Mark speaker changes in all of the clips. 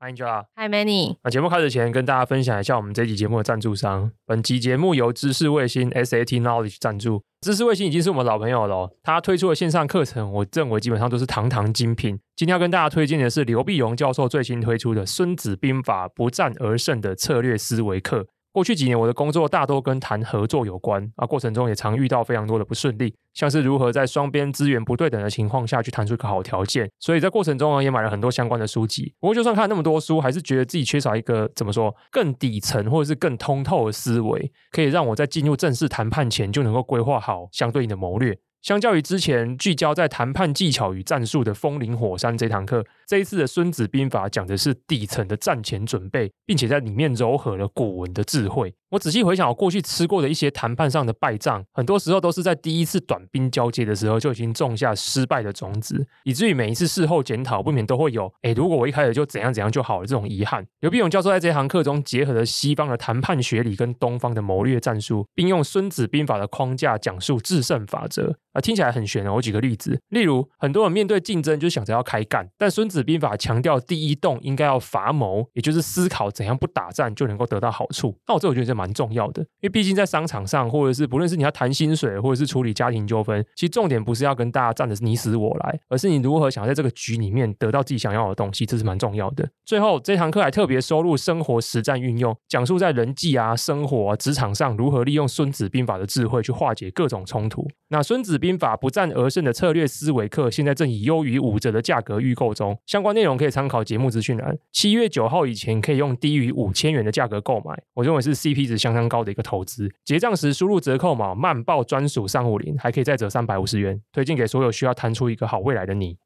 Speaker 1: Hi Angela。
Speaker 2: Hi Manny。
Speaker 1: 那节目开始前，跟大家分享一下我们这期节目的赞助商。本集节目由知识卫星 SAT Knowledge 赞助。知识卫星已经是我们老朋友了哦，他推出的线上课程，我认为基本上都是堂堂精品。今天要跟大家推荐的是刘必荣教授最新推出的《孙子兵法不战而胜的策略思维课》。过去几年，我的工作大多跟谈合作有关啊，过程中也常遇到非常多的不顺利，像是如何在双边资源不对等的情况下去谈出一个好条件。所以在过程中呢，也买了很多相关的书籍。不过，就算看那么多书，还是觉得自己缺少一个怎么说更底层或者是更通透的思维，可以让我在进入正式谈判前就能够规划好相对应的谋略。相较于之前聚焦在谈判技巧与战术的风林火山这堂课，这一次的《孙子兵法》讲的是底层的战前准备，并且在里面糅合了古文的智慧。我仔细回想我过去吃过的一些谈判上的败仗，很多时候都是在第一次短兵交接的时候就已经种下失败的种子，以至于每一次事后检讨，不免都会有“诶，如果我一开始就怎样怎样就好了”这种遗憾。刘必勇教授在这堂课中结合了西方的谈判学理跟东方的谋略战术，并用《孙子兵法》的框架讲述制胜法则啊，听起来很玄哦。我举个例子，例如很多人面对竞争就想着要开干，但《孙子子兵法》强调第一动应该要伐谋，也就是思考怎样不打战就能够得到好处。那我这我觉得是蛮重要的，因为毕竟在商场上，或者是不论是你要谈薪水，或者是处理家庭纠纷，其实重点不是要跟大家战的是你死我来，而是你如何想在这个局里面得到自己想要的东西，这是蛮重要的。最后这堂课还特别收录生活实战运用，讲述在人际啊、生活啊、职场上如何利用孙子兵法的智慧去化解各种冲突。那孙子兵法不战而胜的策略思维课，现在正以优于五折的价格预购中，相关内容可以参考节目资讯栏。七月九号以前可以用低于五千元的价格购买，我认为是 CP 值相当高的一个投资。结账时输入折扣码“慢报专属上户零”，还可以再折三百五十元，推荐给所有需要谈出一个好未来的你。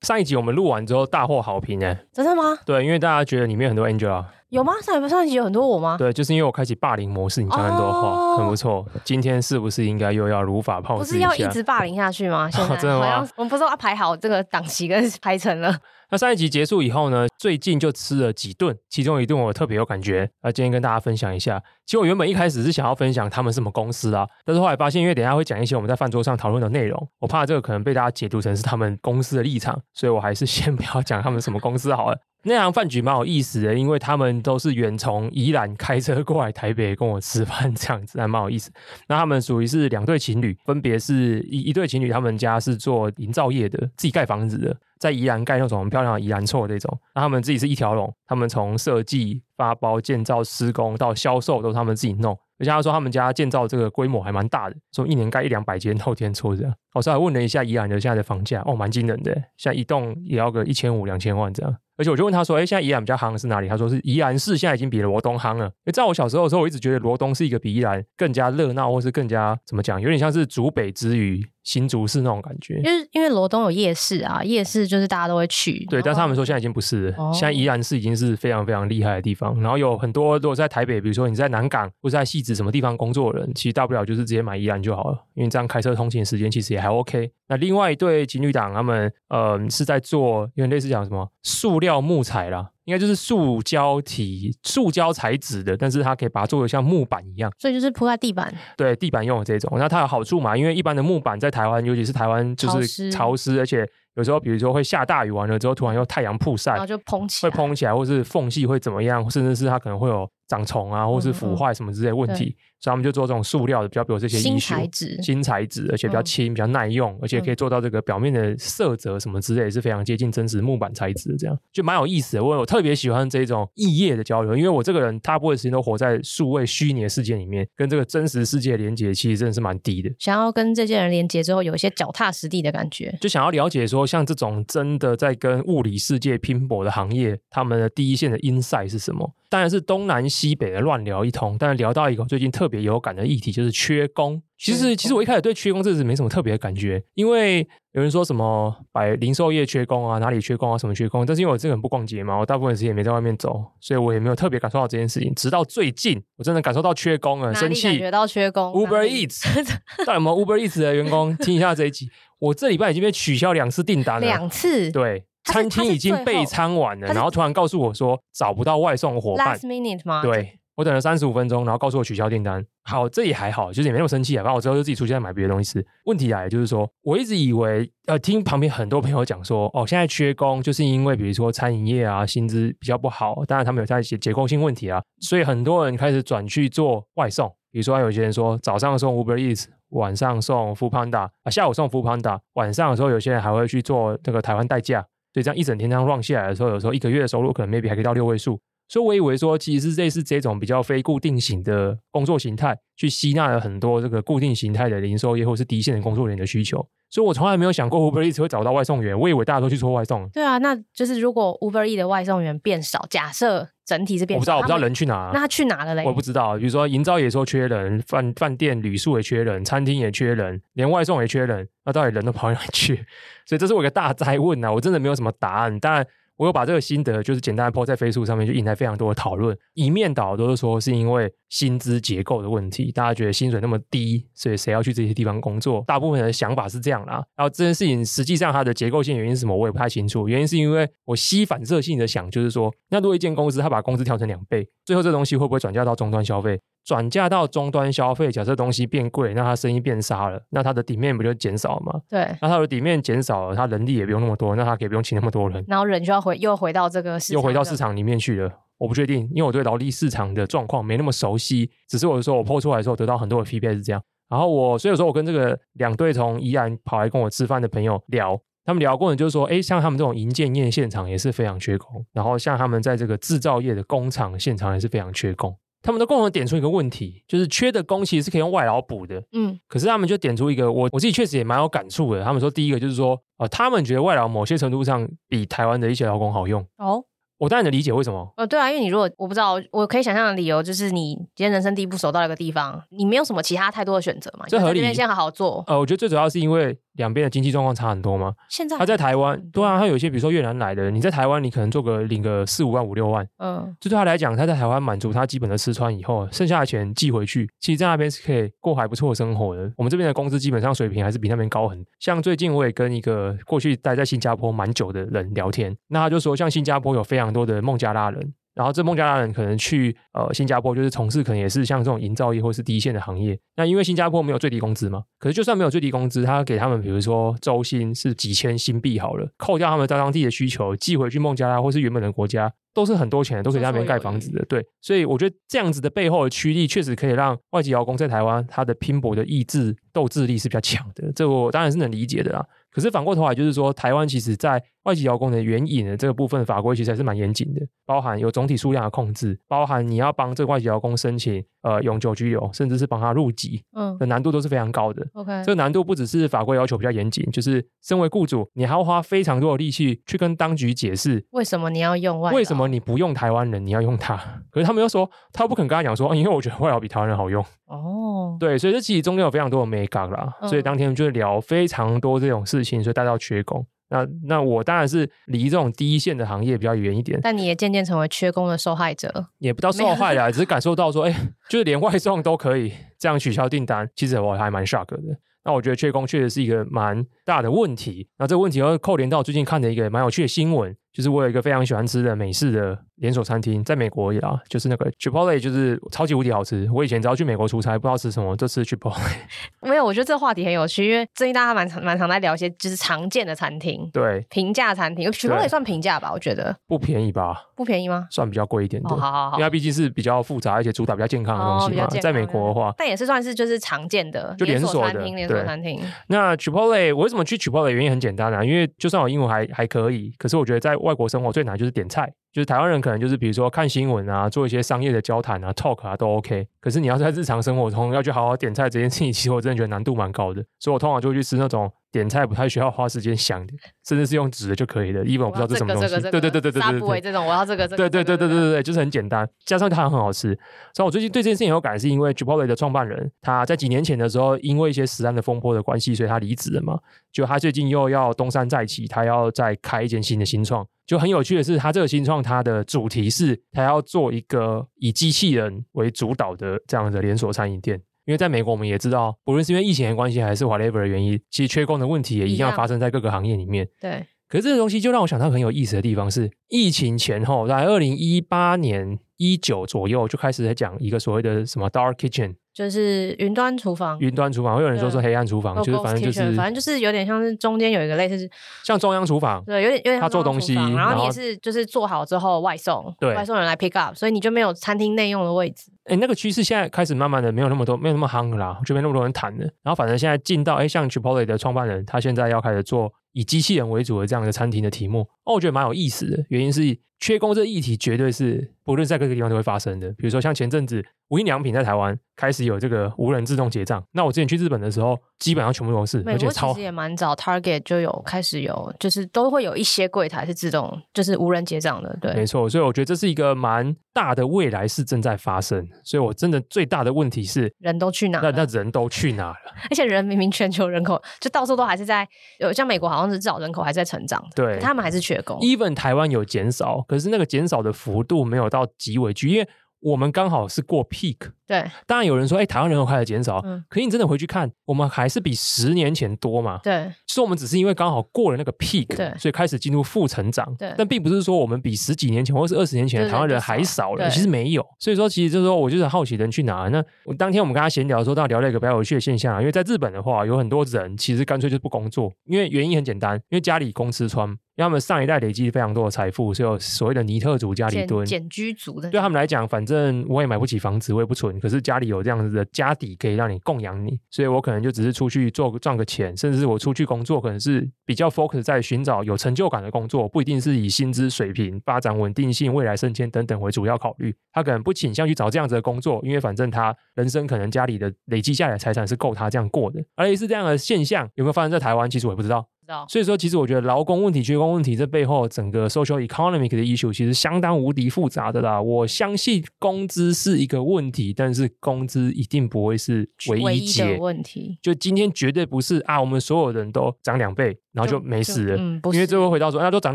Speaker 1: 上一集我们录完之后大获好评哎，
Speaker 2: 真的吗？
Speaker 1: 对，因为大家觉得里面很多 Angela。
Speaker 2: 有吗？上一上一集有很多我吗？
Speaker 1: 对，就是因为我开启霸凌模式，你讲很多话，哦、很不错。今天是不是应该又要如法炮制？不
Speaker 2: 是要一直霸凌下去吗？现在、哦、真的吗？我们不是要排好这个档期跟排程了？
Speaker 1: 那上一集结束以后呢？最近就吃了几顿，其中一顿我特别有感觉，那今天跟大家分享一下。其实我原本一开始是想要分享他们什么公司啊，但是后来发现，因为等下会讲一些我们在饭桌上讨论的内容，我怕这个可能被大家解读成是他们公司的立场，所以我还是先不要讲他们什么公司好了。那场饭局蛮有意思的，因为他们都是远从宜兰开车过来台北跟我吃饭，这样子还蛮有意思。那他们属于是两对情侣，分别是一一对情侣，他们家是做营造业的，自己盖房子的，在宜兰盖那种很漂亮的宜兰厝这种。那他们自己是一条龙，他们从设计、发包、建造、施工到销售都是他们自己弄。而且他说他们家建造这个规模还蛮大的，说一年盖一两百间透天厝这样。我稍微问了一下宜兰的现在的房价，哦，蛮惊人的，现在一栋也要个一千五两千万这样。而且我就问他说：“哎，现在宜兰比较夯的是哪里？”他说是宜兰市，现在已经比罗东夯了。因为在我小时候的时候，我一直觉得罗东是一个比宜兰更加热闹，或是更加怎么讲，有点像是竹北之于新竹市那种感觉。
Speaker 2: 因为因为罗东有夜市啊，夜市就是大家都会去。
Speaker 1: 对，但是他们说现在已经不是了，哦、现在宜兰市已经是非常非常厉害的地方。然后有很多如果在台北，比如说你在南港或者在汐止什么地方工作的人，其实大不了就是直接买宜兰就好了，因为这样开车通勤时间其实也还 OK。那另外一对情侣档，他们呃是在做，有点类似讲什么塑料木材啦。应该就是塑胶体、塑胶材质的，但是它可以把它做的像木板一样，
Speaker 2: 所以就是铺在地板。
Speaker 1: 对，地板用的这种，那它有好处嘛？因为一般的木板在台湾，尤其是台湾，就是潮湿，而且有时候比如说会下大雨，完了之后突然又太阳曝晒，
Speaker 2: 然后就膨起来，
Speaker 1: 会膨起来，或是缝隙会怎么样，甚至是它可能会有长虫啊，或是腐坏什么之类的问题。嗯嗯所以他们就做这种塑料的，比较比如这些
Speaker 2: 新材质，
Speaker 1: 新材质，而且比较轻、比较耐用，而且可以做到这个表面的色泽什么之类，也是非常接近真实木板材质的，这样就蛮有意思的。我有特别喜欢这种异业的交流，因为我这个人大部分时间都活在数位虚拟的世界里面，跟这个真实世界连接其实真的是蛮低的。
Speaker 2: 想要跟这些人连接之后，有一些脚踏实地的感觉，
Speaker 1: 就想要了解说，像这种真的在跟物理世界拼搏的行业，他们的第一线的 insight 是什么？当然是东南西北的乱聊一通，但是聊到一个最近特别有感的议题，就是缺工。其实，其实我一开始对缺工这是没什么特别的感觉，因为有人说什么百零售业缺工啊，哪里缺工啊，什么缺工。但是因为我这个人不逛街嘛，我大部分时间也没在外面走，所以我也没有特别感受到这件事情。直到最近，我真的感受到缺工了，生气。
Speaker 2: 感觉到缺工
Speaker 1: ？Uber Eats，到底有没有 Uber Eats 的员工听一下这一集？我这礼拜已经被取消两次订单了，
Speaker 2: 两次。
Speaker 1: 对。餐厅已经备餐完了，然后突然告诉我说找不到外送伙伴。
Speaker 2: Last minute 吗？
Speaker 1: 对，我等了三十五分钟，然后告诉我取消订单。好，这也还好，就是也没那么生气啊。反正我之后就自己出去再买别的东西吃。问题来就是说，我一直以为，呃，听旁边很多朋友讲说，哦，现在缺工，就是因为比如说餐饮业啊，薪资比较不好，当然他们有在一些结构性问题啊，所以很多人开始转去做外送。比如说，有些人说早上送 Uber Eats，晚上送 Foodpanda 啊，下午送 Foodpanda，晚上的时候有些人还会去做这个台湾代驾。所以这样一整天这样乱下来的时候，有时候一个月的收入可能 maybe 还可以到六位数。所以我以为说，其实是类似这种比较非固定型的工作形态，去吸纳了很多这个固定形态的零售业或是第一线的工作人员的需求。所以我从来没有想过 Uber Eats 会找到外送员，我以为大家都去做外送。
Speaker 2: 对啊，那就是如果 Uber Eats 的外送员变少，假设整体是变少，
Speaker 1: 我不知道，我不知道人去哪，
Speaker 2: 那他去哪了嘞？
Speaker 1: 我不知道。比如说营造也说缺人，饭饭店旅宿也缺人，餐厅也缺人，连外送也缺人，那到底人都跑哪去？所以这是我一个大灾问啊！我真的没有什么答案，当然。我有把这个心得，就是简单的 po 在 Facebook 上面，就引来非常多的讨论。一面倒都是说是因为薪资结构的问题，大家觉得薪水那么低，所以谁要去这些地方工作？大部分人的想法是这样啦。然后这件事情实际上它的结构性原因是什么，我也不太清楚。原因是因为我吸反射性的想，就是说，那如果一间公司它把工资调成两倍，最后这东西会不会转嫁到终端消费？转嫁到终端消费，假设东西变贵，那他生意变差了，那他的底面不就减少了吗？
Speaker 2: 对，
Speaker 1: 那他的底面减少了，他人力也不用那么多，那他可以不用请那么多人，
Speaker 2: 然后人就要回又回到这个市场，
Speaker 1: 又回到市场里面去了。我不确定，因为我对劳力市场的状况没那么熟悉，只是我说我 po 出来的时候得到很多的 feedback 是这样。然后我所以说我跟这个两队从宜兰跑来跟我吃饭的朋友聊，他们聊过的就是说，哎，像他们这种营建业现场也是非常缺工，然后像他们在这个制造业的工厂现场也是非常缺工。他们都共同点出一个问题，就是缺的工其实是可以用外劳补的。嗯，可是他们就点出一个，我我自己确实也蛮有感触的。他们说，第一个就是说，呃，他们觉得外劳某些程度上比台湾的一些劳工好用。哦。我当然能理解为什么。呃，
Speaker 2: 对啊，因为你如果我不知道，我可以想象的理由就是你今天人生地不熟到一个地方，你没有什么其他太多的选择嘛，
Speaker 1: 这合理。
Speaker 2: 你先好好做。
Speaker 1: 呃，我觉得最主要是因为两边的经济状况差很多嘛。
Speaker 2: 现在
Speaker 1: 他在台湾，对啊，他有一些比如说越南来的，你在台湾你可能做个领个四五万五六万，嗯，就对他来讲，他在台湾满足他基本的吃穿以后，剩下的钱寄回去，其实在那边是可以过还不错的生活的。我们这边的工资基本上水平还是比那边高很。像最近我也跟一个过去待在新加坡蛮久的人聊天，那他就说，像新加坡有非常多的孟加拉。人，然后这孟加拉人可能去呃新加坡，就是从事可能也是像这种营造业或是第一线的行业。那因为新加坡没有最低工资嘛，可是就算没有最低工资，他给他们比如说周薪是几千新币好了，扣掉他们在当地的需求，寄回去孟加拉或是原本的国家，都是很多钱，都可以在那边盖房子的。对，所以我觉得这样子的背后的驱力，确实可以让外籍劳工在台湾他的拼搏的意志、斗志力是比较强的。这我当然是能理解的啦。可是反过头来就是说，台湾其实在外籍劳工的援引的这个部分法规其实还是蛮严谨的，包含有总体数量的控制，包含你要帮这个外籍劳工申请呃永久居留，甚至是帮他入籍，嗯，的难度都是非常高的。OK，这个难度不只是法规要求比较严谨，就是身为雇主，你还要花非常多的力气去跟当局解释
Speaker 2: 为什么你要用外，
Speaker 1: 为什么你不用台湾人，你要用他？可是他们又说他又不肯跟他讲说，因为我觉得外劳比台湾人好用。哦，对，所以这其实中间有非常多的眉角啦，嗯、所以当天就聊非常多这种事情，所以带到缺工。那那我当然是离这种第一线的行业比较远一点，
Speaker 2: 但你也渐渐成为缺工的受害者，
Speaker 1: 也不知道受害啦，只是感受到说，哎，就是连外送都可以这样取消订单，其实我还蛮 shock 的。那我觉得缺工确实是一个蛮大的问题。那这个问题又扣连到最近看的一个蛮有趣的新闻。就是我有一个非常喜欢吃的美式的连锁餐厅，在美国也啊，就是那个 Chipotle，就是超级无敌好吃。我以前只要去美国出差，不知道吃什么，就吃 Chipotle。
Speaker 2: 没有，我觉得这个话题很有趣，因为最近大家蛮常蛮常在聊一些就是常见的餐厅，
Speaker 1: 对，
Speaker 2: 平价餐厅，Chipotle 也算平价吧？我觉得不
Speaker 1: 便宜吧？
Speaker 2: 不便宜吗？
Speaker 1: 算比较贵一点的。
Speaker 2: 哦，好好好，
Speaker 1: 因为它毕竟是比较复杂，而且主打比较健康的东西嘛。在美国的话，
Speaker 2: 但也是算是就是常见的，就连锁餐厅，连锁餐厅。
Speaker 1: 那 Chipotle 我为什么去 Chipotle？原因很简单啊，因为就算我英文还还可以，可是我觉得在外国生活最难就是。点菜就是台湾人可能就是比如说看新闻啊，做一些商业的交谈啊，talk 啊都 OK。可是你要在日常生活中要去好好点菜这件事情，其实我真的觉得难度蛮高的。所以我通常就会去吃那种点菜不太需要花时间想的，甚至是用纸的就可以了。因为我不知道这什么东西。对对对对对对对。
Speaker 2: 这种我要这个。对
Speaker 1: 对对对对对对，就是很简单，加上它很好吃。所以我最近对这件事情有感，是因为 Chipotle 的创办人他在几年前的时候，因为一些食安的风波的关系，所以他离职了嘛。就他最近又要东山再起，他要再开一间新的新创。就很有趣的是，它这个新创，它的主题是，它要做一个以机器人为主导的这样的连锁餐饮店。因为在美国，我们也知道，不论是因为疫情的关系，还是 whatever 的原因，其实缺工的问题也一样发生在各个行业里面。
Speaker 2: 对。
Speaker 1: 可是这个东西就让我想到很有意思的地方是，疫情前后，在二零一八年一九左右就开始在讲一个所谓的什么 dark kitchen。
Speaker 2: 就是云端厨房，
Speaker 1: 云端厨房，会有人说是黑暗厨房，就是反正就是
Speaker 2: 反正就是有点像是中间有一个类似
Speaker 1: 像中央厨房，
Speaker 2: 对，有点有点
Speaker 1: 他做东西，
Speaker 2: 然后你也是就是做好之后外送，
Speaker 1: 对，
Speaker 2: 外送人来 pick up，所以你就没有餐厅内用的位置。
Speaker 1: 哎，那个趋势现在开始慢慢的没有那么多，没有那么夯啦，就没那么多人谈了。然后反正现在进到哎，像 Chipotle 的创办人，他现在要开始做以机器人为主的这样的餐厅的题目，哦，我觉得蛮有意思的。原因是缺工这个议题绝对是不论在各个地方都会发生的，比如说像前阵子。无印良品在台湾开始有这个无人自动结账。那我之前去日本的时候，基本上全部都是，而且超
Speaker 2: 其实也蛮早，Target 就有开始有，就是都会有一些柜台是自动，就是无人结账的。对，
Speaker 1: 没错。所以我觉得这是一个蛮大的未来是正在发生。所以我真的最大的问题是
Speaker 2: 人都去哪？
Speaker 1: 那那人都去哪了？
Speaker 2: 而且人明明全球人口就到处都还是在，有像美国好像是至少人口还是在成长，
Speaker 1: 对，
Speaker 2: 他们还是缺工。
Speaker 1: Even 台湾有减少，可是那个减少的幅度没有到极为巨，因为。我们刚好是过 peak，
Speaker 2: 对，
Speaker 1: 当然有人说，哎，台湾人口开始减少，
Speaker 2: 嗯，
Speaker 1: 可是你真的回去看，我们还是比十年前多嘛，
Speaker 2: 对，
Speaker 1: 所以我们只是因为刚好过了那个 peak，
Speaker 2: 对，
Speaker 1: 所以开始进入负成长，
Speaker 2: 对，
Speaker 1: 但并不是说我们比十几年前或是二十年前的台湾人还少了，其实没有，所以说其实就是说我就是好奇人去哪，那我当天我们跟他闲聊的时候，到聊了一个比较有趣的现象，因为在日本的话，有很多人其实干脆就不工作，因为原因很简单，因为家里供吃穿。因为他们上一代累积非常多的财富，所以有所谓的尼特族家里蹲。
Speaker 2: 简居族的。
Speaker 1: 对他们来讲，反正我也买不起房子，我也不存，可是家里有这样子的家底可以让你供养你，所以我可能就只是出去做赚个钱，甚至是我出去工作，可能是比较 focus 在寻找有成就感的工作，不一定是以薪资水平、发展稳定性、未来升迁等等为主要考虑。他可能不倾向去找这样子的工作，因为反正他人生可能家里的累积下来财产是够他这样过的。而且是这样的现象有没有发生在台湾？其实我也不知道。所以说，其实我觉得劳工问题、缺工问题这背后，整个 social economic 的 issue 其实相当无敌复杂的啦。我相信工资是一个问题，但是工资一定不会是唯一解
Speaker 2: 问题。
Speaker 1: 就今天绝对不是啊，我们所有人都涨两倍，然后就没事了。
Speaker 2: 嗯，
Speaker 1: 因为最后回到说，那都涨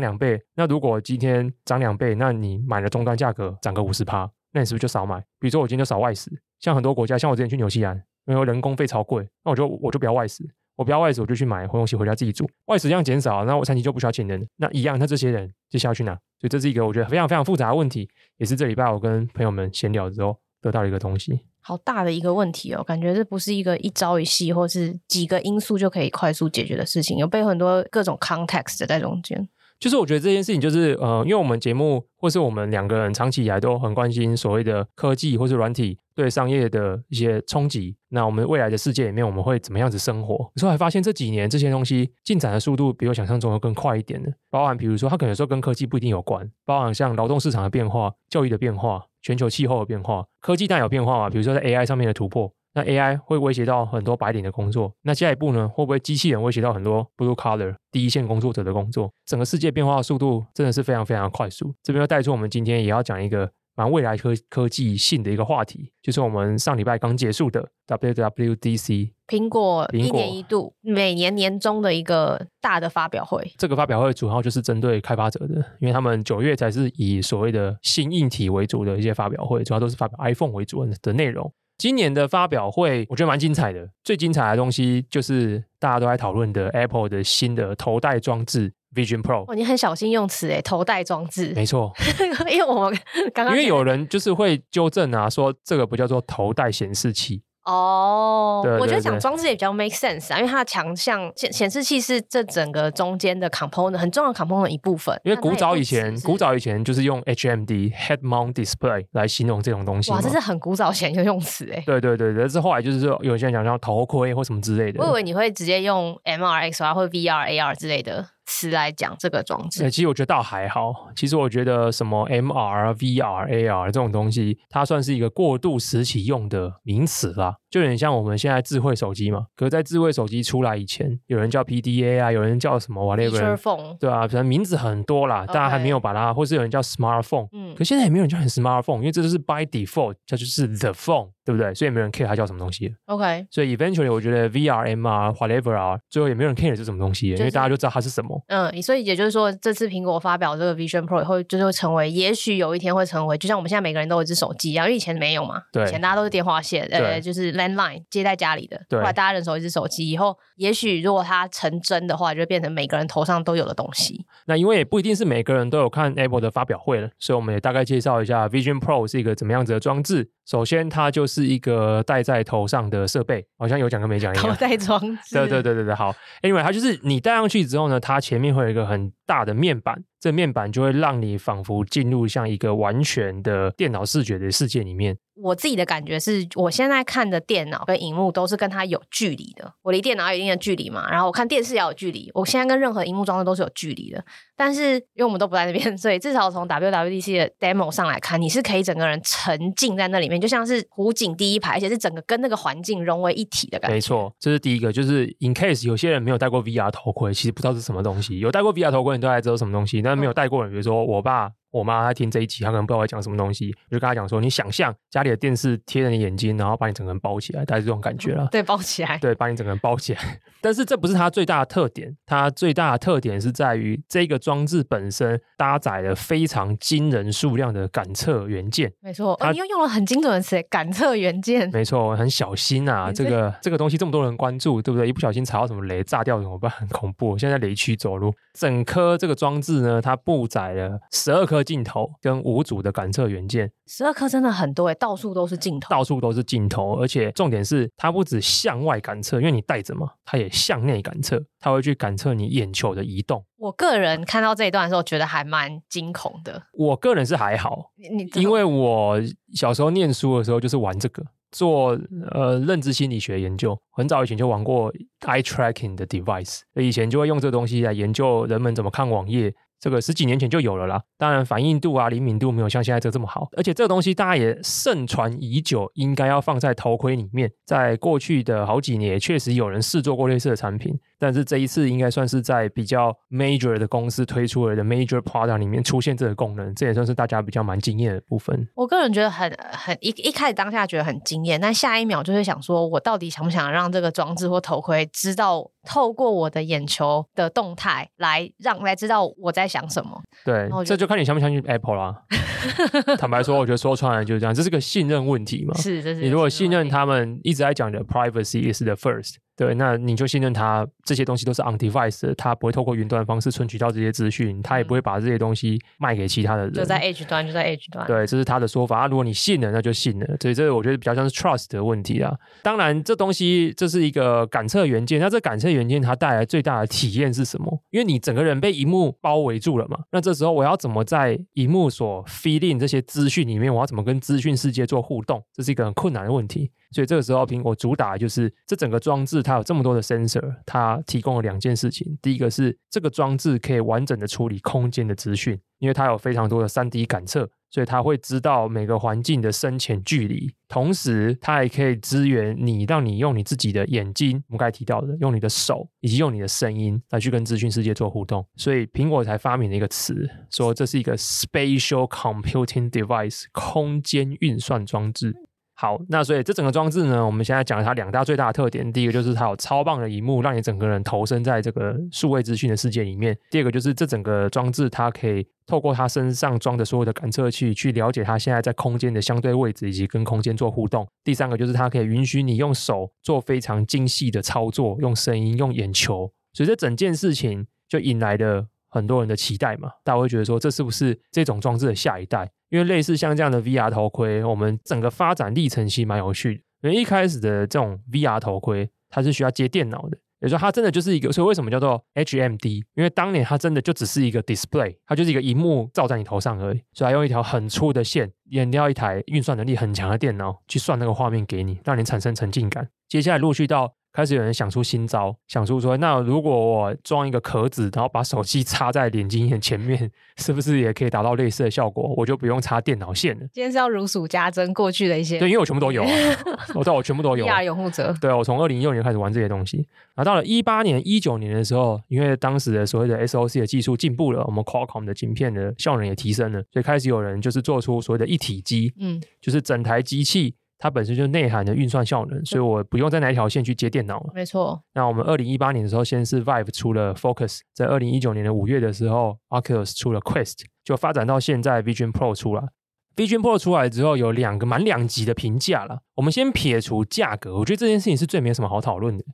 Speaker 1: 两倍，那如果今天涨两倍，那你买的终端价格涨个五十趴，那你是不是就少买？比如说我今天就少外食，像很多国家，像我之前去纽西兰，因为人工费超贵，那我就我就不要外食。我不要外食，我就去买回东西回家自己煮。外食这样减少，那我餐厅就不需要请人。那一样，那这些人接下来去哪？所以这是一个我觉得非常非常复杂的问题，也是这礼拜我跟朋友们闲聊之后得到的一个东西。
Speaker 2: 好大的一个问题哦，感觉这不是一个一朝一夕或是几个因素就可以快速解决的事情，有被很多各种 context 在中间。
Speaker 1: 就是我觉得这件事情，就是呃，因为我们节目或是我们两个人长期以来都很关心所谓的科技或是软体对商业的一些冲击。那我们未来的世界里面，我们会怎么样子生活？有时候还发现这几年这些东西进展的速度比我想象中要更快一点的。包含比如说，它可能说跟科技不一定有关，包含像劳动市场的变化、教育的变化、全球气候的变化，科技带有变化嘛。比如说在 AI 上面的突破。那 AI 会威胁到很多白领的工作，那下一步呢？会不会机器人威胁到很多 blue collar 第一线工作者的工作？整个世界变化的速度真的是非常非常快速。这边要带出我们今天也要讲一个蛮未来科科技性的一个话题，就是我们上礼拜刚结束的 WWDC，
Speaker 2: 苹果一年一度每年年中的一个大的发表会。
Speaker 1: 这个发表会主要就是针对开发者的，因为他们九月才是以所谓的新硬体为主的一些发表会，主要都是发表 iPhone 为主的内容。今年的发表会，我觉得蛮精彩的。最精彩的东西就是大家都在讨论的 Apple 的新的头戴装置 Vision Pro。
Speaker 2: 哦，你很小心用词诶，头戴装置。
Speaker 1: 没错，
Speaker 2: 因为我们刚刚
Speaker 1: 因为有人就是会纠正啊，说这个不叫做头戴显示器。
Speaker 2: 哦、oh，我觉得讲装置也比较 make sense 啊，因为它的强项显显示器是这整个中间的 component 很重要的 component 一部分。
Speaker 1: 因为古早以前，古早以前就是用 HMD head mount display 来形容这种东西。
Speaker 2: 哇，这是很古早前的用词哎。
Speaker 1: 对对对，但是后来就是说，有些人讲像头盔或什么之类的。
Speaker 2: 我以为你会直接用 MR、XR 或 VR、AR 之类的。词来讲这个装置，
Speaker 1: 其实我觉得倒还好。其实我觉得什么 MR、VR、AR 这种东西，它算是一个过渡时期用的名词啦，就有点像我们现在智慧手机嘛。可是在智慧手机出来以前，有人叫 PDA 啊，有人叫什么 whatever，对啊，反正名字很多啦，大家还没有把它，或是有人叫 smartphone，嗯，可现在也没有人叫很 smartphone，因为这就是 by default，它就是 the phone。对不对？所以没人 care 它叫什么东西。
Speaker 2: OK，
Speaker 1: 所以 eventually 我觉得 VR、MR、whatever 啊，最后也没有人 care 是什么东西，就是、因为大家就知道它是什么。
Speaker 2: 嗯，所以也就是说，这次苹果发表这个 Vision Pro 以后，就是会成为，也许有一天会成为，就像我们现在每个人都有一只手机一样，因为以前没有嘛，
Speaker 1: 对，
Speaker 2: 以前大家都是电话线，呃，就是 landline 接在家里的，对，后来大家人手一只手机，以后也许如果它成真的话，就会变成每个人头上都有的东西。
Speaker 1: 那因为也不一定是每个人都有看 Apple 的发表会了，所以我们也大概介绍一下 Vision Pro 是一个怎么样子的装置。首先，它就是一个戴在头上的设备，好像有讲跟没讲一样。
Speaker 2: 头戴装置。
Speaker 1: 对对对对对，好。Anyway，它就是你戴上去之后呢，它前面会有一个很大的面板，这面板就会让你仿佛进入像一个完全的电脑视觉的世界里面。
Speaker 2: 我自己的感觉是，我现在看的电脑跟荧幕都是跟它有距离的。我离电脑有一定的距离嘛，然后我看电视也有距离。我现在跟任何荧幕装置都是有距离的。但是因为我们都不在那边，所以至少从 WWDC 的 demo 上来看，你是可以整个人沉浸在那里面，就像是湖景第一排，而且是整个跟那个环境融为一体的感觉。
Speaker 1: 没错，这是第一个。就是 in case 有些人没有戴过 VR 头盔，其实不知道是什么东西；有戴过 VR 头盔，你都还知道什么东西。但没有戴过人，比如说我爸。我妈她听这一集，她可能不知道我在讲什么东西，我就跟她讲说：你想象家里的电视贴着你眼睛，然后把你整个人包起来，大概是这种感觉了。
Speaker 2: 对，包起来。
Speaker 1: 对，把你整个人包起来。但是这不是它最大的特点，它最大的特点是在于这个装置本身搭载了非常惊人数量的感测元件。
Speaker 2: 没错，它、哦、你又用了很精准的词，感测元件。
Speaker 1: 没错，很小心啊，这个这个东西这么多人关注，对不对？一不小心踩到什么雷，炸掉怎么办？很恐怖。现在在雷区走路，整颗这个装置呢，它布载了十二颗镜头跟五组的感测元件，
Speaker 2: 十二颗真的很多诶，到处都是镜头，
Speaker 1: 到处都是镜头，而且重点是它不止向外感测，因为你戴着嘛，它也向内感测，它会去感测你眼球的移动。
Speaker 2: 我个人看到这一段的时候，觉得还蛮惊恐的。
Speaker 1: 我个人是还好，你因为我小时候念书的时候就是玩这个，做呃认知心理学研究，很早以前就玩过 eye tracking 的 device，以前就会用这个东西来研究人们怎么看网页。这个十几年前就有了啦，当然反应度啊、灵敏度没有像现在这这么好，而且这个东西大家也盛传已久，应该要放在头盔里面。在过去的好几年，确实有人试做过类似的产品，但是这一次应该算是在比较 major 的公司推出了的 major product 里面出现这个功能，这也算是大家比较蛮惊艳的部分。
Speaker 2: 我个人觉得很很一一开始当下觉得很惊艳，但下一秒就会想说，我到底想不想让这个装置或头盔知道？透过我的眼球的动态来让来知道我在想什么，
Speaker 1: 对，这就看你相不相信 Apple 啦。坦白说，我觉得说穿了就是这样，这是个信任问题嘛。
Speaker 2: 是，这是。
Speaker 1: 你如果信任他们一直在讲的 privacy is the first。对，那你就信任他，这些东西都是 on device 的，他不会透过云端的方式存取到这些资讯，他也不会把这些东西卖给其他的人。
Speaker 2: 就在 edge 端，就在 edge 端。
Speaker 1: 对，这是他的说法。啊，如果你信了，那就信了。所以这个我觉得比较像是 trust 的问题啊。当然，这东西这是一个感测元件，那这感测元件它带来最大的体验是什么？因为你整个人被荧幕包围住了嘛。那这时候我要怎么在荧幕所 feed in 这些资讯里面，我要怎么跟资讯世界做互动？这是一个很困难的问题。所以这个时候，苹果主打的就是这整个装置，它有这么多的 sensor，它提供了两件事情。第一个是这个装置可以完整的处理空间的资讯，因为它有非常多的 3D 感测，所以它会知道每个环境的深浅距离。同时，它还可以支援你，让你用你自己的眼睛，我们刚才提到的，用你的手，以及用你的声音来去跟资讯世界做互动。所以，苹果才发明了一个词，说这是一个 spatial computing device，空间运算装置。好，那所以这整个装置呢，我们现在讲它两大最大的特点。第一个就是它有超棒的萤幕，让你整个人投身在这个数位资讯的世界里面。第二个就是这整个装置，它可以透过它身上装的所有的感测器，去了解它现在在空间的相对位置，以及跟空间做互动。第三个就是它可以允许你用手做非常精细的操作，用声音、用眼球。所以这整件事情就引来了很多人的期待嘛，大家会觉得说，这是不是这种装置的下一代？因为类似像这样的 VR 头盔，我们整个发展历程其实蛮有趣的。因为一开始的这种 VR 头盔，它是需要接电脑的，也就是它真的就是一个。所以为什么叫做 HMD？因为当年它真的就只是一个 display，它就是一个荧幕罩在你头上而已。所以它用一条很粗的线，连掉一台运算能力很强的电脑去算那个画面给你，让你产生沉浸感。接下来陆续到。开始有人想出新招，想出说，那如果我装一个壳子，然后把手机插在眼睛眼前面，是不是也可以达到类似的效果？我就不用插电脑线了。今
Speaker 2: 天是要如数家珍过去的一些，
Speaker 1: 对，因为我全部都有，我知道我全部都有。
Speaker 2: VR 拥护者，
Speaker 1: 对，我从二零一六年开始玩这些东西，然后到了一八年、一九年的时候，因为当时的所谓的 SoC 的技术进步了，我们 Qualcomm 的晶片的效能也提升了，所以开始有人就是做出所谓的一体机，嗯，就是整台机器。它本身就内涵的运算效能，所以我不用在哪一条线去接电脑了。
Speaker 2: 没错。
Speaker 1: 那我们二零一八年的时候，先是 Vive 出了 Focus，在二零一九年的五月的时候，Oculus 出了 Quest，就发展到现在 Vision Pro 出来。Vision Pro 出来之后，有两个蛮两极的评价了。我们先撇除价格，我觉得这件事情是最没什么好讨论的。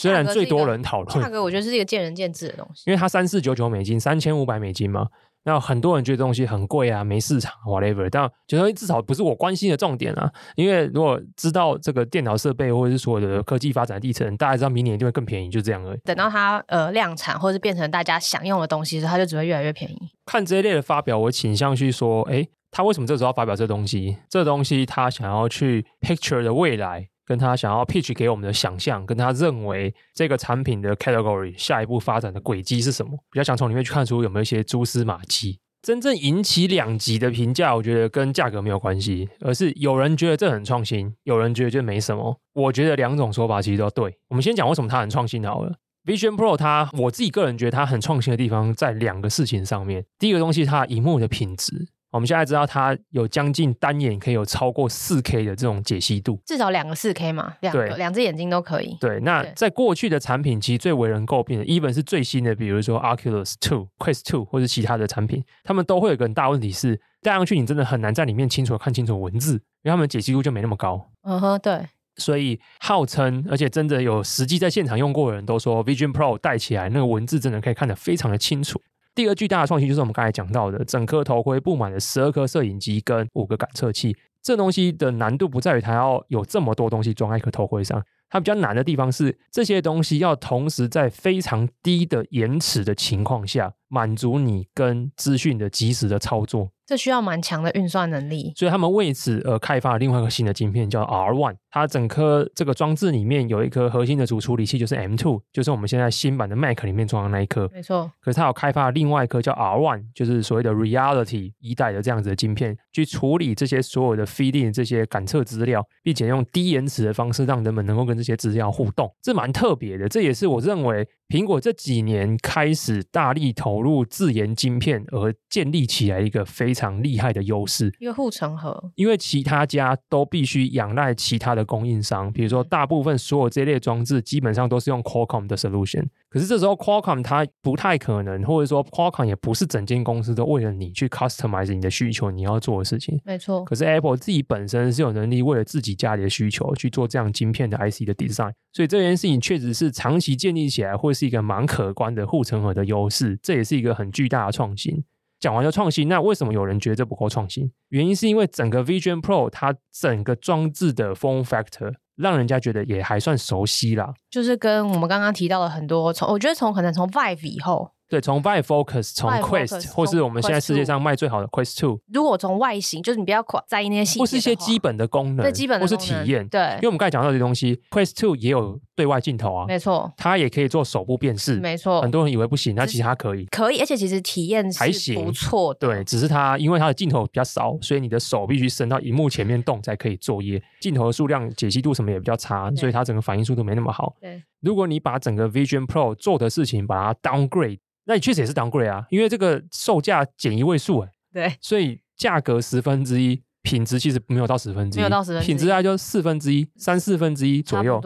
Speaker 1: 虽然最多人讨论
Speaker 2: 价格，我觉得是一个见仁见智的东西。
Speaker 1: 因为它三四九九美金，三千五百美金嘛。那很多人觉得东西很贵啊，没市场，whatever。但觉得至少不是我关心的重点啊。因为如果知道这个电脑设备或者是所有的科技发展历程，大家知道明年一定会更便宜，就这样而已。
Speaker 2: 等到它呃量产或者是变成大家想用的东西时，它就只会越来越便宜。
Speaker 1: 看这一类的发表，我倾向去说，哎，他为什么这时候要发表这东西？这东西他想要去 picture 的未来。跟他想要 pitch 给我们的想象，跟他认为这个产品的 category 下一步发展的轨迹是什么，比较想从里面去看出有没有一些蛛丝马迹。真正引起两极的评价，我觉得跟价格没有关系，而是有人觉得这很创新，有人觉得这没什么。我觉得两种说法其实都对。我们先讲为什么它很创新好了。Vision Pro 它，我自己个人觉得它很创新的地方在两个事情上面。第一个东西，它荧幕的品质。我们现在知道它有将近单眼可以有超过四 K 的这种解析度，
Speaker 2: 至少两个四 K 嘛，两个两只眼睛都可以。
Speaker 1: 对，那在过去的产品，其实最为人诟病的，even 是最新的，比如说 Oculus Two、Quest Two 或者其他的产品，他们都会有一个很大问题是戴上去你真的很难在里面清楚看清楚文字，因为他们解析度就没那么高。
Speaker 2: 嗯哼，对。
Speaker 1: 所以号称，而且真的有实际在现场用过的人都说，Vision Pro 戴起来那个文字真的可以看得非常的清楚。第二巨大的创新就是我们刚才讲到的，整颗头盔布满了十二颗摄影机跟五个感测器。这东西的难度不在于它要有这么多东西装在一颗头盔上，它比较难的地方是这些东西要同时在非常低的延迟的情况下，满足你跟资讯的及时的操作。
Speaker 2: 这需要蛮强的运算能力，
Speaker 1: 所以他们为此而开发了另外一个新的晶片，叫 R One。它整颗这个装置里面有一颗核心的主处理器，就是 M Two，就是我们现在新版的 Mac 里面装的那一颗。
Speaker 2: 没错。
Speaker 1: 可是它有开发另外一颗叫 R One，就是所谓的 Reality 一代的这样子的晶片，去处理这些所有的 feeding 这些感测资料，并且用低延迟的方式让人们能够跟这些资料互动。这蛮特别的，这也是我认为苹果这几年开始大力投入自研晶片而建立起来一个非常厉害的优势，
Speaker 2: 一个护城河。
Speaker 1: 因为其他家都必须仰赖其他的供应商，比如说大部分所有这类装置基本上都是用 Qualcomm 的 solution。可是这时候 Qualcomm 它不太可能，或者说 Qualcomm 也不是整间公司都为了你去 customize 你的需求，你要做的事情。
Speaker 2: 没错。
Speaker 1: 可是 Apple 自己本身是有能力为了自己家里的需求去做这样晶片的 IC 的 design，所以这件事情确实是长期建立起来会是一个蛮可观的护城河的优势，这也是一个很巨大的创新。讲完了创新，那为什么有人觉得这不够创新？原因是因为整个 Vision Pro 它整个装置的 form factor 让人家觉得也还算熟悉啦。
Speaker 2: 就是跟我们刚刚提到的很多，从我觉得从可能从 Vive 以后。
Speaker 1: 对，从 Vive Focus，从 Quest，或是我们现在世界上卖最好的 Quest Two。
Speaker 2: 如果从外形，就是你不要在意那些细节，
Speaker 1: 或是一些基本的功能，
Speaker 2: 对基本的
Speaker 1: 或是体验。
Speaker 2: 对，
Speaker 1: 因为我们刚才讲到这些东西，Quest Two 也有对外镜头啊，
Speaker 2: 没错，
Speaker 1: 它也可以做手部辨识，
Speaker 2: 没错。
Speaker 1: 很多人以为不行，那其实它可以，
Speaker 2: 可以，而且其实体验还行，不错。
Speaker 1: 对，只是它因为它的镜头比较少，所以你的手必须伸到荧幕前面动才可以作业，镜头的数量、解析度什么也比较差，所以它整个反应速度没那么好。
Speaker 2: 对，
Speaker 1: 如果你把整个 Vision Pro 做的事情把它 downgrade。那你确实也是 downgrade 啊，因为这个售价减一位数哎，
Speaker 2: 对，所以
Speaker 1: 价格十分之一，品质其实没有到十分之一，
Speaker 2: 没有到十分之一，
Speaker 1: 品质大概就四分之一、三四分之一左右，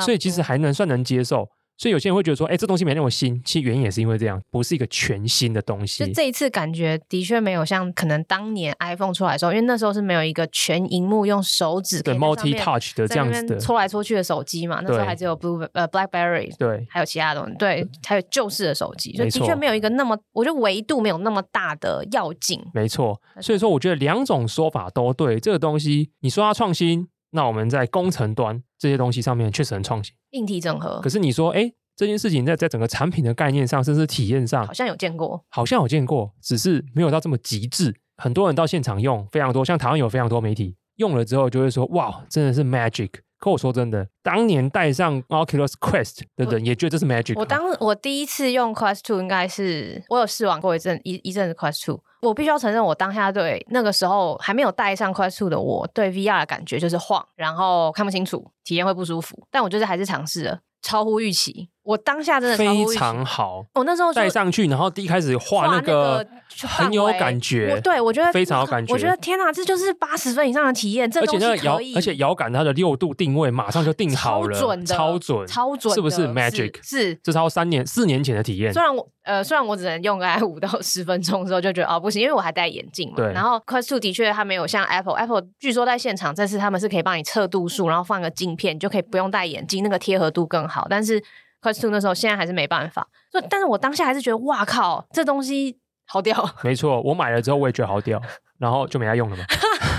Speaker 1: 所以其实还能算能接受。所以有些人会觉得说，哎，这东西没那么新，其实原因也是因为这样，不是一个全新的东西。
Speaker 2: 就这一次感觉的确没有像可能当年 iPhone 出来的时候，因为那时候是没有一个全荧幕用手指
Speaker 1: 对 multi touch 的这样子的
Speaker 2: 搓来搓去的手机嘛，那时候还只有 Blue 呃 BlackBerry 对，还有其他的东西，对，还有旧式的手机，所以的确没有一个那么，我觉得维度没有那么大的要紧。
Speaker 1: 没错，所以说我觉得两种说法都对，这个东西你说它创新，那我们在工程端这些东西上面确实很创新，
Speaker 2: 硬体整合。
Speaker 1: 可是你说，哎。这件事情在在整个产品的概念上，甚至体验上，
Speaker 2: 好像有见过，
Speaker 1: 好像有见过，只是没有到这么极致。很多人到现场用非常多，像台湾有非常多媒体用了之后就会说：“哇，真的是 magic。”可我说真的，当年戴上 Oculus Quest 的人也觉得这是 magic。
Speaker 2: 我当我第一次用 Quest Two，应该是我有试玩过一阵一一阵子 Quest Two。我必须要承认，我当下对那个时候还没有戴上 Quest Two 的我，对 VR 的感觉就是晃，然后看不清楚，体验会不舒服。但我就是还是尝试了，超乎预期。我当下真的
Speaker 1: 非常好。
Speaker 2: 我那时候
Speaker 1: 戴上去，然后第一开始画那个很有感觉，
Speaker 2: 对我觉得
Speaker 1: 非常有感觉。
Speaker 2: 我觉得天哪，这就是八十分以上的体验。这
Speaker 1: 而且那个摇，而且摇杆它的六度定位马上就定好了，
Speaker 2: 超准的，
Speaker 1: 超准，
Speaker 2: 超准，
Speaker 1: 是不是 Magic？
Speaker 2: 是，
Speaker 1: 这超三年四年前的体验。
Speaker 2: 虽然我呃，虽然我只能用个 五到十分钟之后就觉得哦不行，因为我还戴眼镜嘛。然后 Quest Two 的确它没有像 Apple，Apple 据说在现场这次他们是可以帮你测度数，然后放个镜片，你就可以不用戴眼镜，那个贴合度更好。但是 Quest 2那时候现在还是没办法，所以但是我当下还是觉得哇靠，这东西好屌。
Speaker 1: 没错，我买了之后我也觉得好屌，然后就没再用了嘛，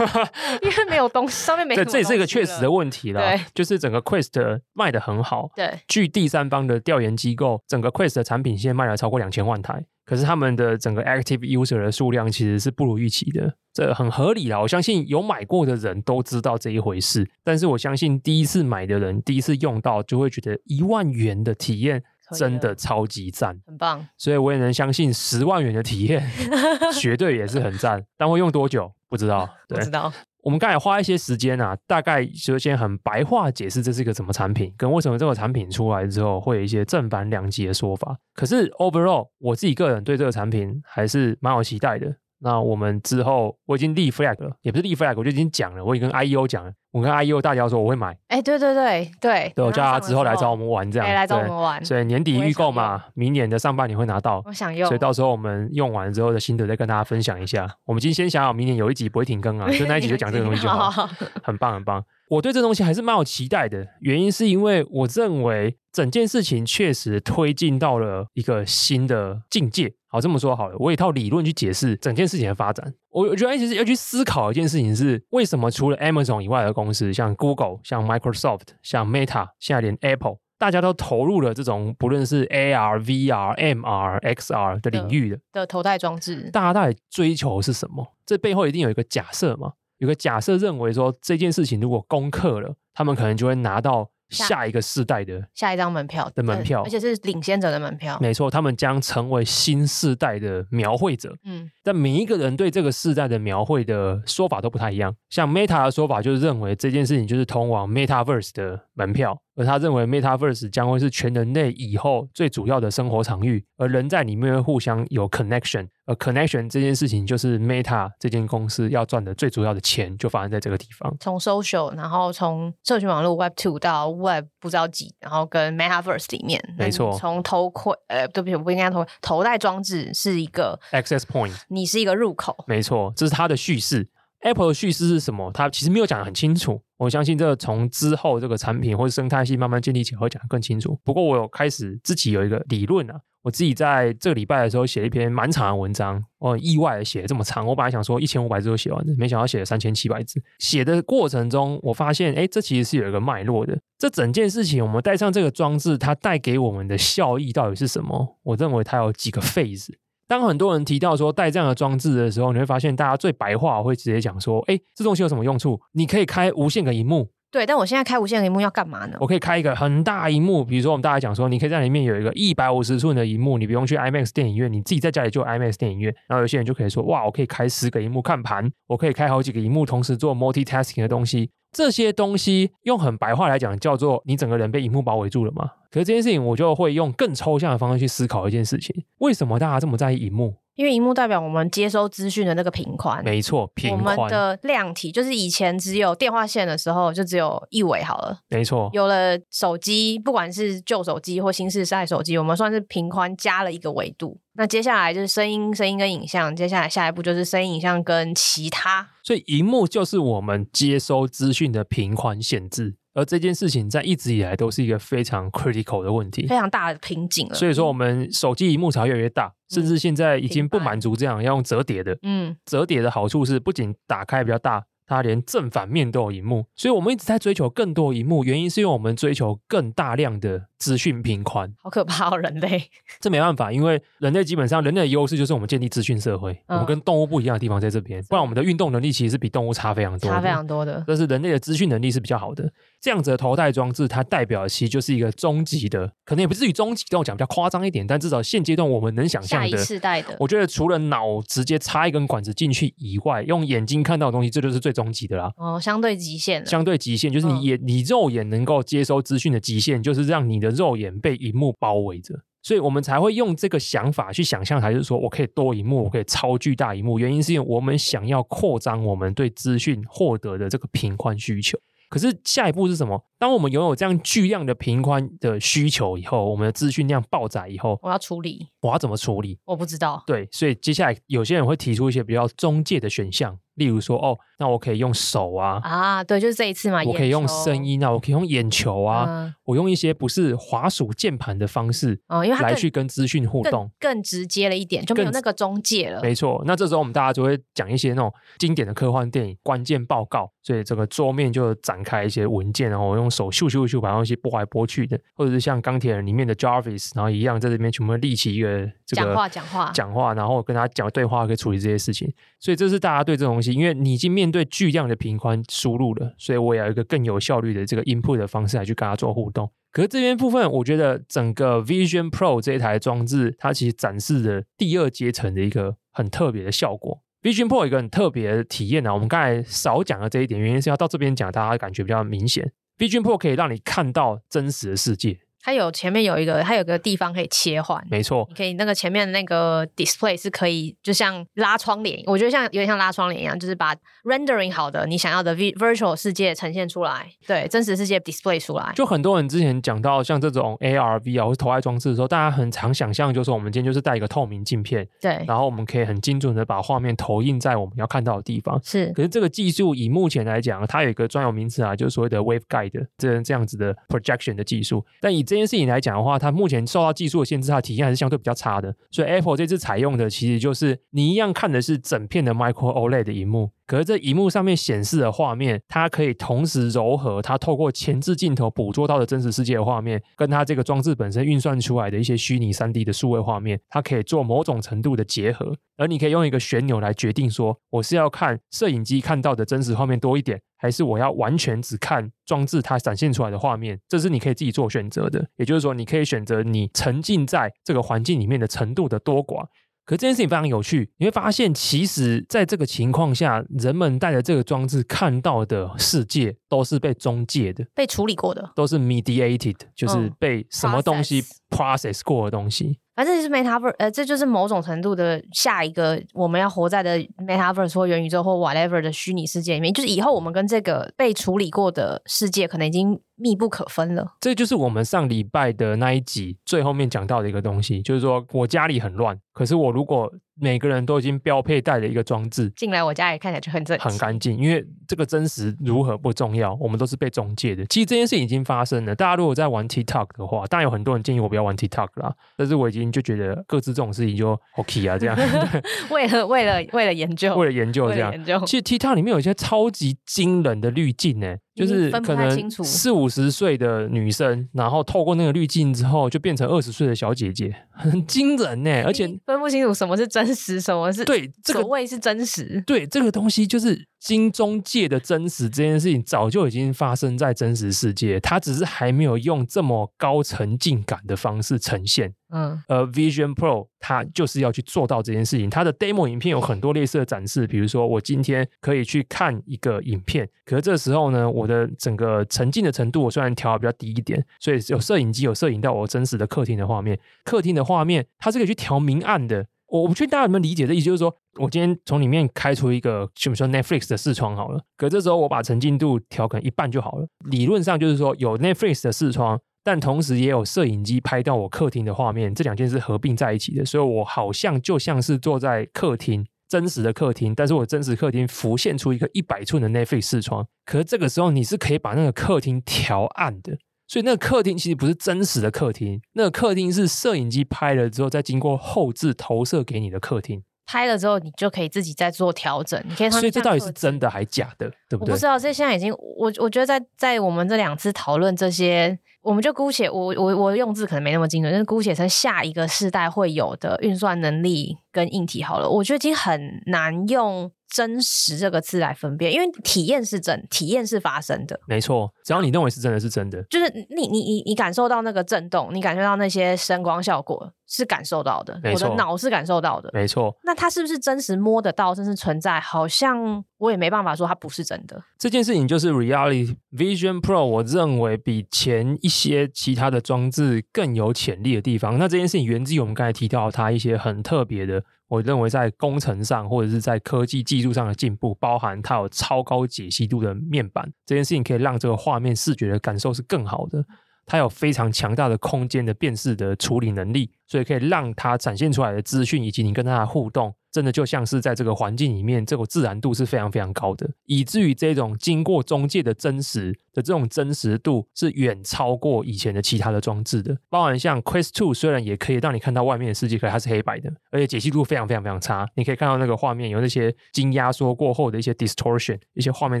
Speaker 2: 因为没有东西，上面没。对，
Speaker 1: 这也是一个确实的问题了。对，就是整个 Quest 卖的很好。
Speaker 2: 对，
Speaker 1: 据第三方的调研机构，整个 Quest 的产品线卖了超过两千万台，可是他们的整个 Active User 的数量其实是不如预期的。这很合理啦，我相信有买过的人都知道这一回事。但是我相信第一次买的人，第一次用到就会觉得一万元的体验真的超级赞，
Speaker 2: 很棒。
Speaker 1: 所以我也能相信十万元的体验 绝对也是很赞。但会用多久不知道？对，
Speaker 2: 不知道。
Speaker 1: 我们刚才花一些时间啊，大概就先很白话解释这是一个什么产品，跟为什么这个产品出来之后会有一些正反两极的说法。可是 overall，我自己个人对这个产品还是蛮有期待的。那我们之后我已经立 flag 了，也不是立 flag，我就已经讲了，我已经跟 IEO 讲了，我跟 IEO 大家说我会买，
Speaker 2: 哎，对对对对，
Speaker 1: 对，我叫他之后来找我们玩这样，
Speaker 2: 来找我们玩，
Speaker 1: 所以年底预购嘛，明年的上半年会拿到，
Speaker 2: 我想用，
Speaker 1: 所以到时候我们用完之后的心得再跟大家分享一下。我们今天先想好，明年有一集不会停更啊，就那一集就讲这个东西就好，很棒很棒。我对这东西还是蛮有期待的，原因是因为我认为整件事情确实推进到了一个新的境界。好，这么说好了，我有一套理论去解释整件事情的发展。我我觉得其实要去思考一件事情是，为什么除了 Amazon 以外的公司，像 Google、像 Microsoft、像 Meta，现在连 Apple，大家都投入了这种不论是 AR、VR、MR、XR 的领域的
Speaker 2: 的头戴装置，
Speaker 1: 大家到底追求是什么？这背后一定有一个假设嘛？有个假设认为说，这件事情如果攻克了，他们可能就会拿到下一个世代的
Speaker 2: 下一张门票
Speaker 1: 的门票，
Speaker 2: 而且是领先者的门票。
Speaker 1: 没错，他们将成为新世代的描绘者。嗯，但每一个人对这个世代的描绘的说法都不太一样。像 Meta 的说法就是认为这件事情就是通往 Metaverse 的门票。而他认为，Metaverse 将会是全人类以后最主要的生活场域，而人在里面会互相有 connection，而 connection 这件事情就是 Meta 这间公司要赚的最主要的钱，就发生在这个地方。
Speaker 2: 从 social，然后从社群网络 Web Two 到 Web 不知道几，然后跟 Metaverse 里面，
Speaker 1: 没错。
Speaker 2: 从头盔，呃，对不起，我不应该头头戴装置是一个
Speaker 1: access point，
Speaker 2: 你是一个入口，
Speaker 1: 没错，这是它的叙事。Apple 的叙事是什么？它其实没有讲得很清楚。我相信这个从之后这个产品或者生态系慢慢建立起来会讲得更清楚。不过我有开始自己有一个理论啊，我自己在这个礼拜的时候写了一篇蛮长的文章，我很意外的写了这么长。我本来想说一千五百字就写完的，没想到写了三千七百字。写的过程中，我发现，哎，这其实是有一个脉络的。这整件事情，我们带上这个装置，它带给我们的效益到底是什么？我认为它有几个 phase。当很多人提到说带这样的装置的时候，你会发现大家最白话会直接讲说：“哎，这东西有什么用处？你可以开无限个荧幕。”
Speaker 2: 对，但我现在开无限个萤幕要干嘛呢？
Speaker 1: 我可以开一个很大萤幕，比如说我们大家讲说，你可以在里面有一个一百五十寸的萤幕，你不用去 IMAX 电影院，你自己在家里就有 IMAX 电影院。然后有些人就可以说：“哇，我可以开十个萤幕看盘，我可以开好几个萤幕同时做 multitasking 的东西。”这些东西用很白话来讲，叫做你整个人被萤幕包围住了嘛。可是这件事情，我就会用更抽象的方式去思考一件事情：为什么大家这么在意萤幕？
Speaker 2: 因为荧幕代表我们接收资讯的那个频宽，
Speaker 1: 没错，频宽。
Speaker 2: 我们的量体就是以前只有电话线的时候，就只有一维好了。
Speaker 1: 没错，
Speaker 2: 有了手机，不管是旧手机或新世代手机，我们算是频宽加了一个维度。那接下来就是声音、声音跟影像，接下来下一步就是声音、影像跟其他。
Speaker 1: 所以，荧幕就是我们接收资讯的频宽限制。而这件事情在一直以来都是一个非常 critical 的问题，
Speaker 2: 非常大的瓶颈了。
Speaker 1: 所以说，我们手机屏幕才越来越大，甚至现在已经不满足这样，要用折叠的。嗯，折叠的好处是不仅打开比较大。它连正反面都有荧幕，所以我们一直在追求更多荧幕。原因是因为我们追求更大量的资讯频宽。
Speaker 2: 好可怕哦，人类！
Speaker 1: 这没办法，因为人类基本上人类的优势就是我们建立资讯社会。嗯、我们跟动物不一样的地方在这边，不然我们的运动能力其实是比动物差非常多，
Speaker 2: 差非常多的。
Speaker 1: 但是人类的资讯能力是比较好的。这样子的头戴装置，它代表的其实就是一个终极的，可能也不至于终极，但我讲比较夸张一点，但至少现阶段我们能想象的，
Speaker 2: 下一世代的，
Speaker 1: 我觉得除了脑直接插一根管子进去以外，用眼睛看到的东西，这就是最终极的啦。
Speaker 2: 哦，相对极限，
Speaker 1: 相对极限就是你眼、嗯、你肉眼能够接收资讯的极限，就是让你的的肉眼被荧幕包围着。所以我们才会用这个想法去想象，还是说我可以多一幕，我可以超巨大一幕。原因是因为我们想要扩张我们对资讯获得的这个频宽需求。可是下一步是什么？当我们拥有这样巨量的频宽的需求以后，我们的资讯量爆载以后，
Speaker 2: 我要处理，
Speaker 1: 我要怎么处理？
Speaker 2: 我不知道。
Speaker 1: 对，所以接下来有些人会提出一些比较中介的选项。例如说，哦，那我可以用手啊，
Speaker 2: 啊，对，就是这一次嘛，
Speaker 1: 我可以用声音啊，我可以用眼球啊，嗯、我用一些不是滑鼠键盘的方式，哦，因为来去跟资讯互动
Speaker 2: 更，更直接了一点，就没有那个中介了。
Speaker 1: 没错，那这时候我们大家就会讲一些那种经典的科幻电影关键报告，所以这个桌面就展开一些文件，然后我用手咻咻咻把东西拨来拨去的，或者是像钢铁人里面的 Jarvis，然后一样在这边全部立起一个这个
Speaker 2: 讲话讲话
Speaker 1: 讲话，然后跟他讲对话，可以处理这些事情。所以这是大家对这种东西，因为你已经面。面对巨量的频宽输入了，所以我也有一个更有效率的这个 input 的方式来去跟它做互动。可是这边部分，我觉得整个 Vision Pro 这一台装置，它其实展示的第二阶层的一个很特别的效果。Vision Pro 有一个很特别的体验呢，我们刚才少讲了这一点，原因是要到这边讲，大家感觉比较明显。Vision Pro 可以让你看到真实的世界。
Speaker 2: 它有前面有一个，它有个地方可以切换，
Speaker 1: 没错，
Speaker 2: 你可以那个前面的那个 display 是可以，就像拉窗帘，我觉得像有点像拉窗帘一样，就是把 rendering 好的你想要的 virtual 世界呈现出来，对，真实世界 display 出来。
Speaker 1: 就很多人之前讲到像这种 AR、VR 或是头戴装置的时候，大家很常想象就是我们今天就是带一个透明镜片，
Speaker 2: 对，
Speaker 1: 然后我们可以很精准的把画面投影在我们要看到的地方。
Speaker 2: 是，
Speaker 1: 可是这个技术以目前来讲，它有一个专有名词啊，就是所谓的 waveguide 这这样子的 projection 的技术。但以这这件事情来讲的话，它目前受到技术的限制，它的体验还是相对比较差的。所以 Apple 这次采用的其实就是你一样看的是整片的 Micro OLED 的荧幕，可是这荧幕上面显示的画面，它可以同时柔和它透过前置镜头捕捉到的真实世界的画面，跟它这个装置本身运算出来的一些虚拟 3D 的数位画面，它可以做某种程度的结合。而你可以用一个旋钮来决定说，我是要看摄影机看到的真实画面多一点，还是我要完全只看装置它展现出来的画面？这是你可以自己做选择的。也就是说，你可以选择你沉浸在这个环境里面的程度的多寡。可这件事情非常有趣，你会发现，其实在这个情况下，人们带着这个装置看到的世界都是被中介的、
Speaker 2: 被处理过的，
Speaker 1: 都是 mediated，就是被什么东西 process 过的东西。
Speaker 2: 反正就是 metaverse，呃，这就是某种程度的下一个我们要活在的 metaverse 或元宇宙或 whatever 的虚拟世界里面，就是以后我们跟这个被处理过的世界可能已经密不可分了。
Speaker 1: 这就是我们上礼拜的那一集最后面讲到的一个东西，就是说我家里很乱，可是我如果每个人都已经标配带了一个装置
Speaker 2: 进来，我家里看起来就很整
Speaker 1: 很干净，因为这个真实如何不重要，我们都是被中介的。其实这件事已经发生了。大家如果在玩 TikTok 的话，当然有很多人建议我不要玩 TikTok 啦，但是我已经就觉得各自这种事情就 OK 啊，这样。
Speaker 2: 为了为了为了研究，
Speaker 1: 为了研究这样。其实 TikTok 里面有一些超级惊人的滤镜呢。就是可能四五十岁的女生，然后透过那个滤镜之后，就变成二十岁的小姐姐，很惊人呢。而且
Speaker 2: 分不清楚什么是真实，什么是
Speaker 1: 对这个
Speaker 2: 所谓是真实。
Speaker 1: 对这个东西，就是金钟界的真实这件事情，早就已经发生在真实世界，它只是还没有用这么高沉浸感的方式呈现。嗯，而 Vision Pro 它就是要去做到这件事情。它的 demo 影片有很多类似的展示，比如说我今天可以去看一个影片，可是这时候呢，我的整个沉浸的程度我虽然调的比较低一点，所以有摄影机有摄影到我真实的客厅的画面，客厅的画面它是可以去调明暗的。我我不确定大家有没有理解的意思，就是说我今天从里面开出一个，比如说 Netflix 的视窗好了，可这时候我把沉浸度调可能一半就好了。理论上就是说有 Netflix 的视窗。但同时也有摄影机拍到我客厅的画面，这两件事合并在一起的，所以我好像就像是坐在客厅，真实的客厅，但是我真实客厅浮现出一个一百寸的 Netflix 视窗，可是这个时候你是可以把那个客厅调暗的，所以那个客厅其实不是真实的客厅，那个客厅是摄影机拍了之后再经过后置投射给你的客厅。
Speaker 2: 拍了之后，你就可以自己再做调整。你可以，
Speaker 1: 所以这到底是真的还是假的，对不对？
Speaker 2: 我不知道，这现在已经，我我觉得在在我们这两次讨论这些，我们就姑且我我我用字可能没那么精准，但是姑且称下一个世代会有的运算能力跟硬体好了。我觉得已经很难用真实这个字来分辨，因为体验是真，体验是发生的，
Speaker 1: 没错。只要你认为是真的，是真的，
Speaker 2: 就是你你你你感受到那个震动，你感受到那些声光效果是感受到的，我的脑是感受到的，
Speaker 1: 没错。
Speaker 2: 那它是不是真实摸得到，真实存在？好像我也没办法说它不是真的。
Speaker 1: 这件事情就是 Reality Vision Pro，我认为比前一些其他的装置更有潜力的地方。那这件事情源自于我们刚才提到它一些很特别的。我认为在工程上或者是在科技技术上的进步，包含它有超高解析度的面板，这件事情可以让这个画面视觉的感受是更好的。它有非常强大的空间的辨识的处理能力，所以可以让它展现出来的资讯以及你跟它的互动。真的就像是在这个环境里面，这个自然度是非常非常高的，以至于这种经过中介的真实的这种真实度是远超过以前的其他的装置的。包含像 Quest 2，虽然也可以让你看到外面的世界，可是它是黑白的，而且解析度非常非常非常差。你可以看到那个画面有那些经压缩过后的一些 distortion，一些画面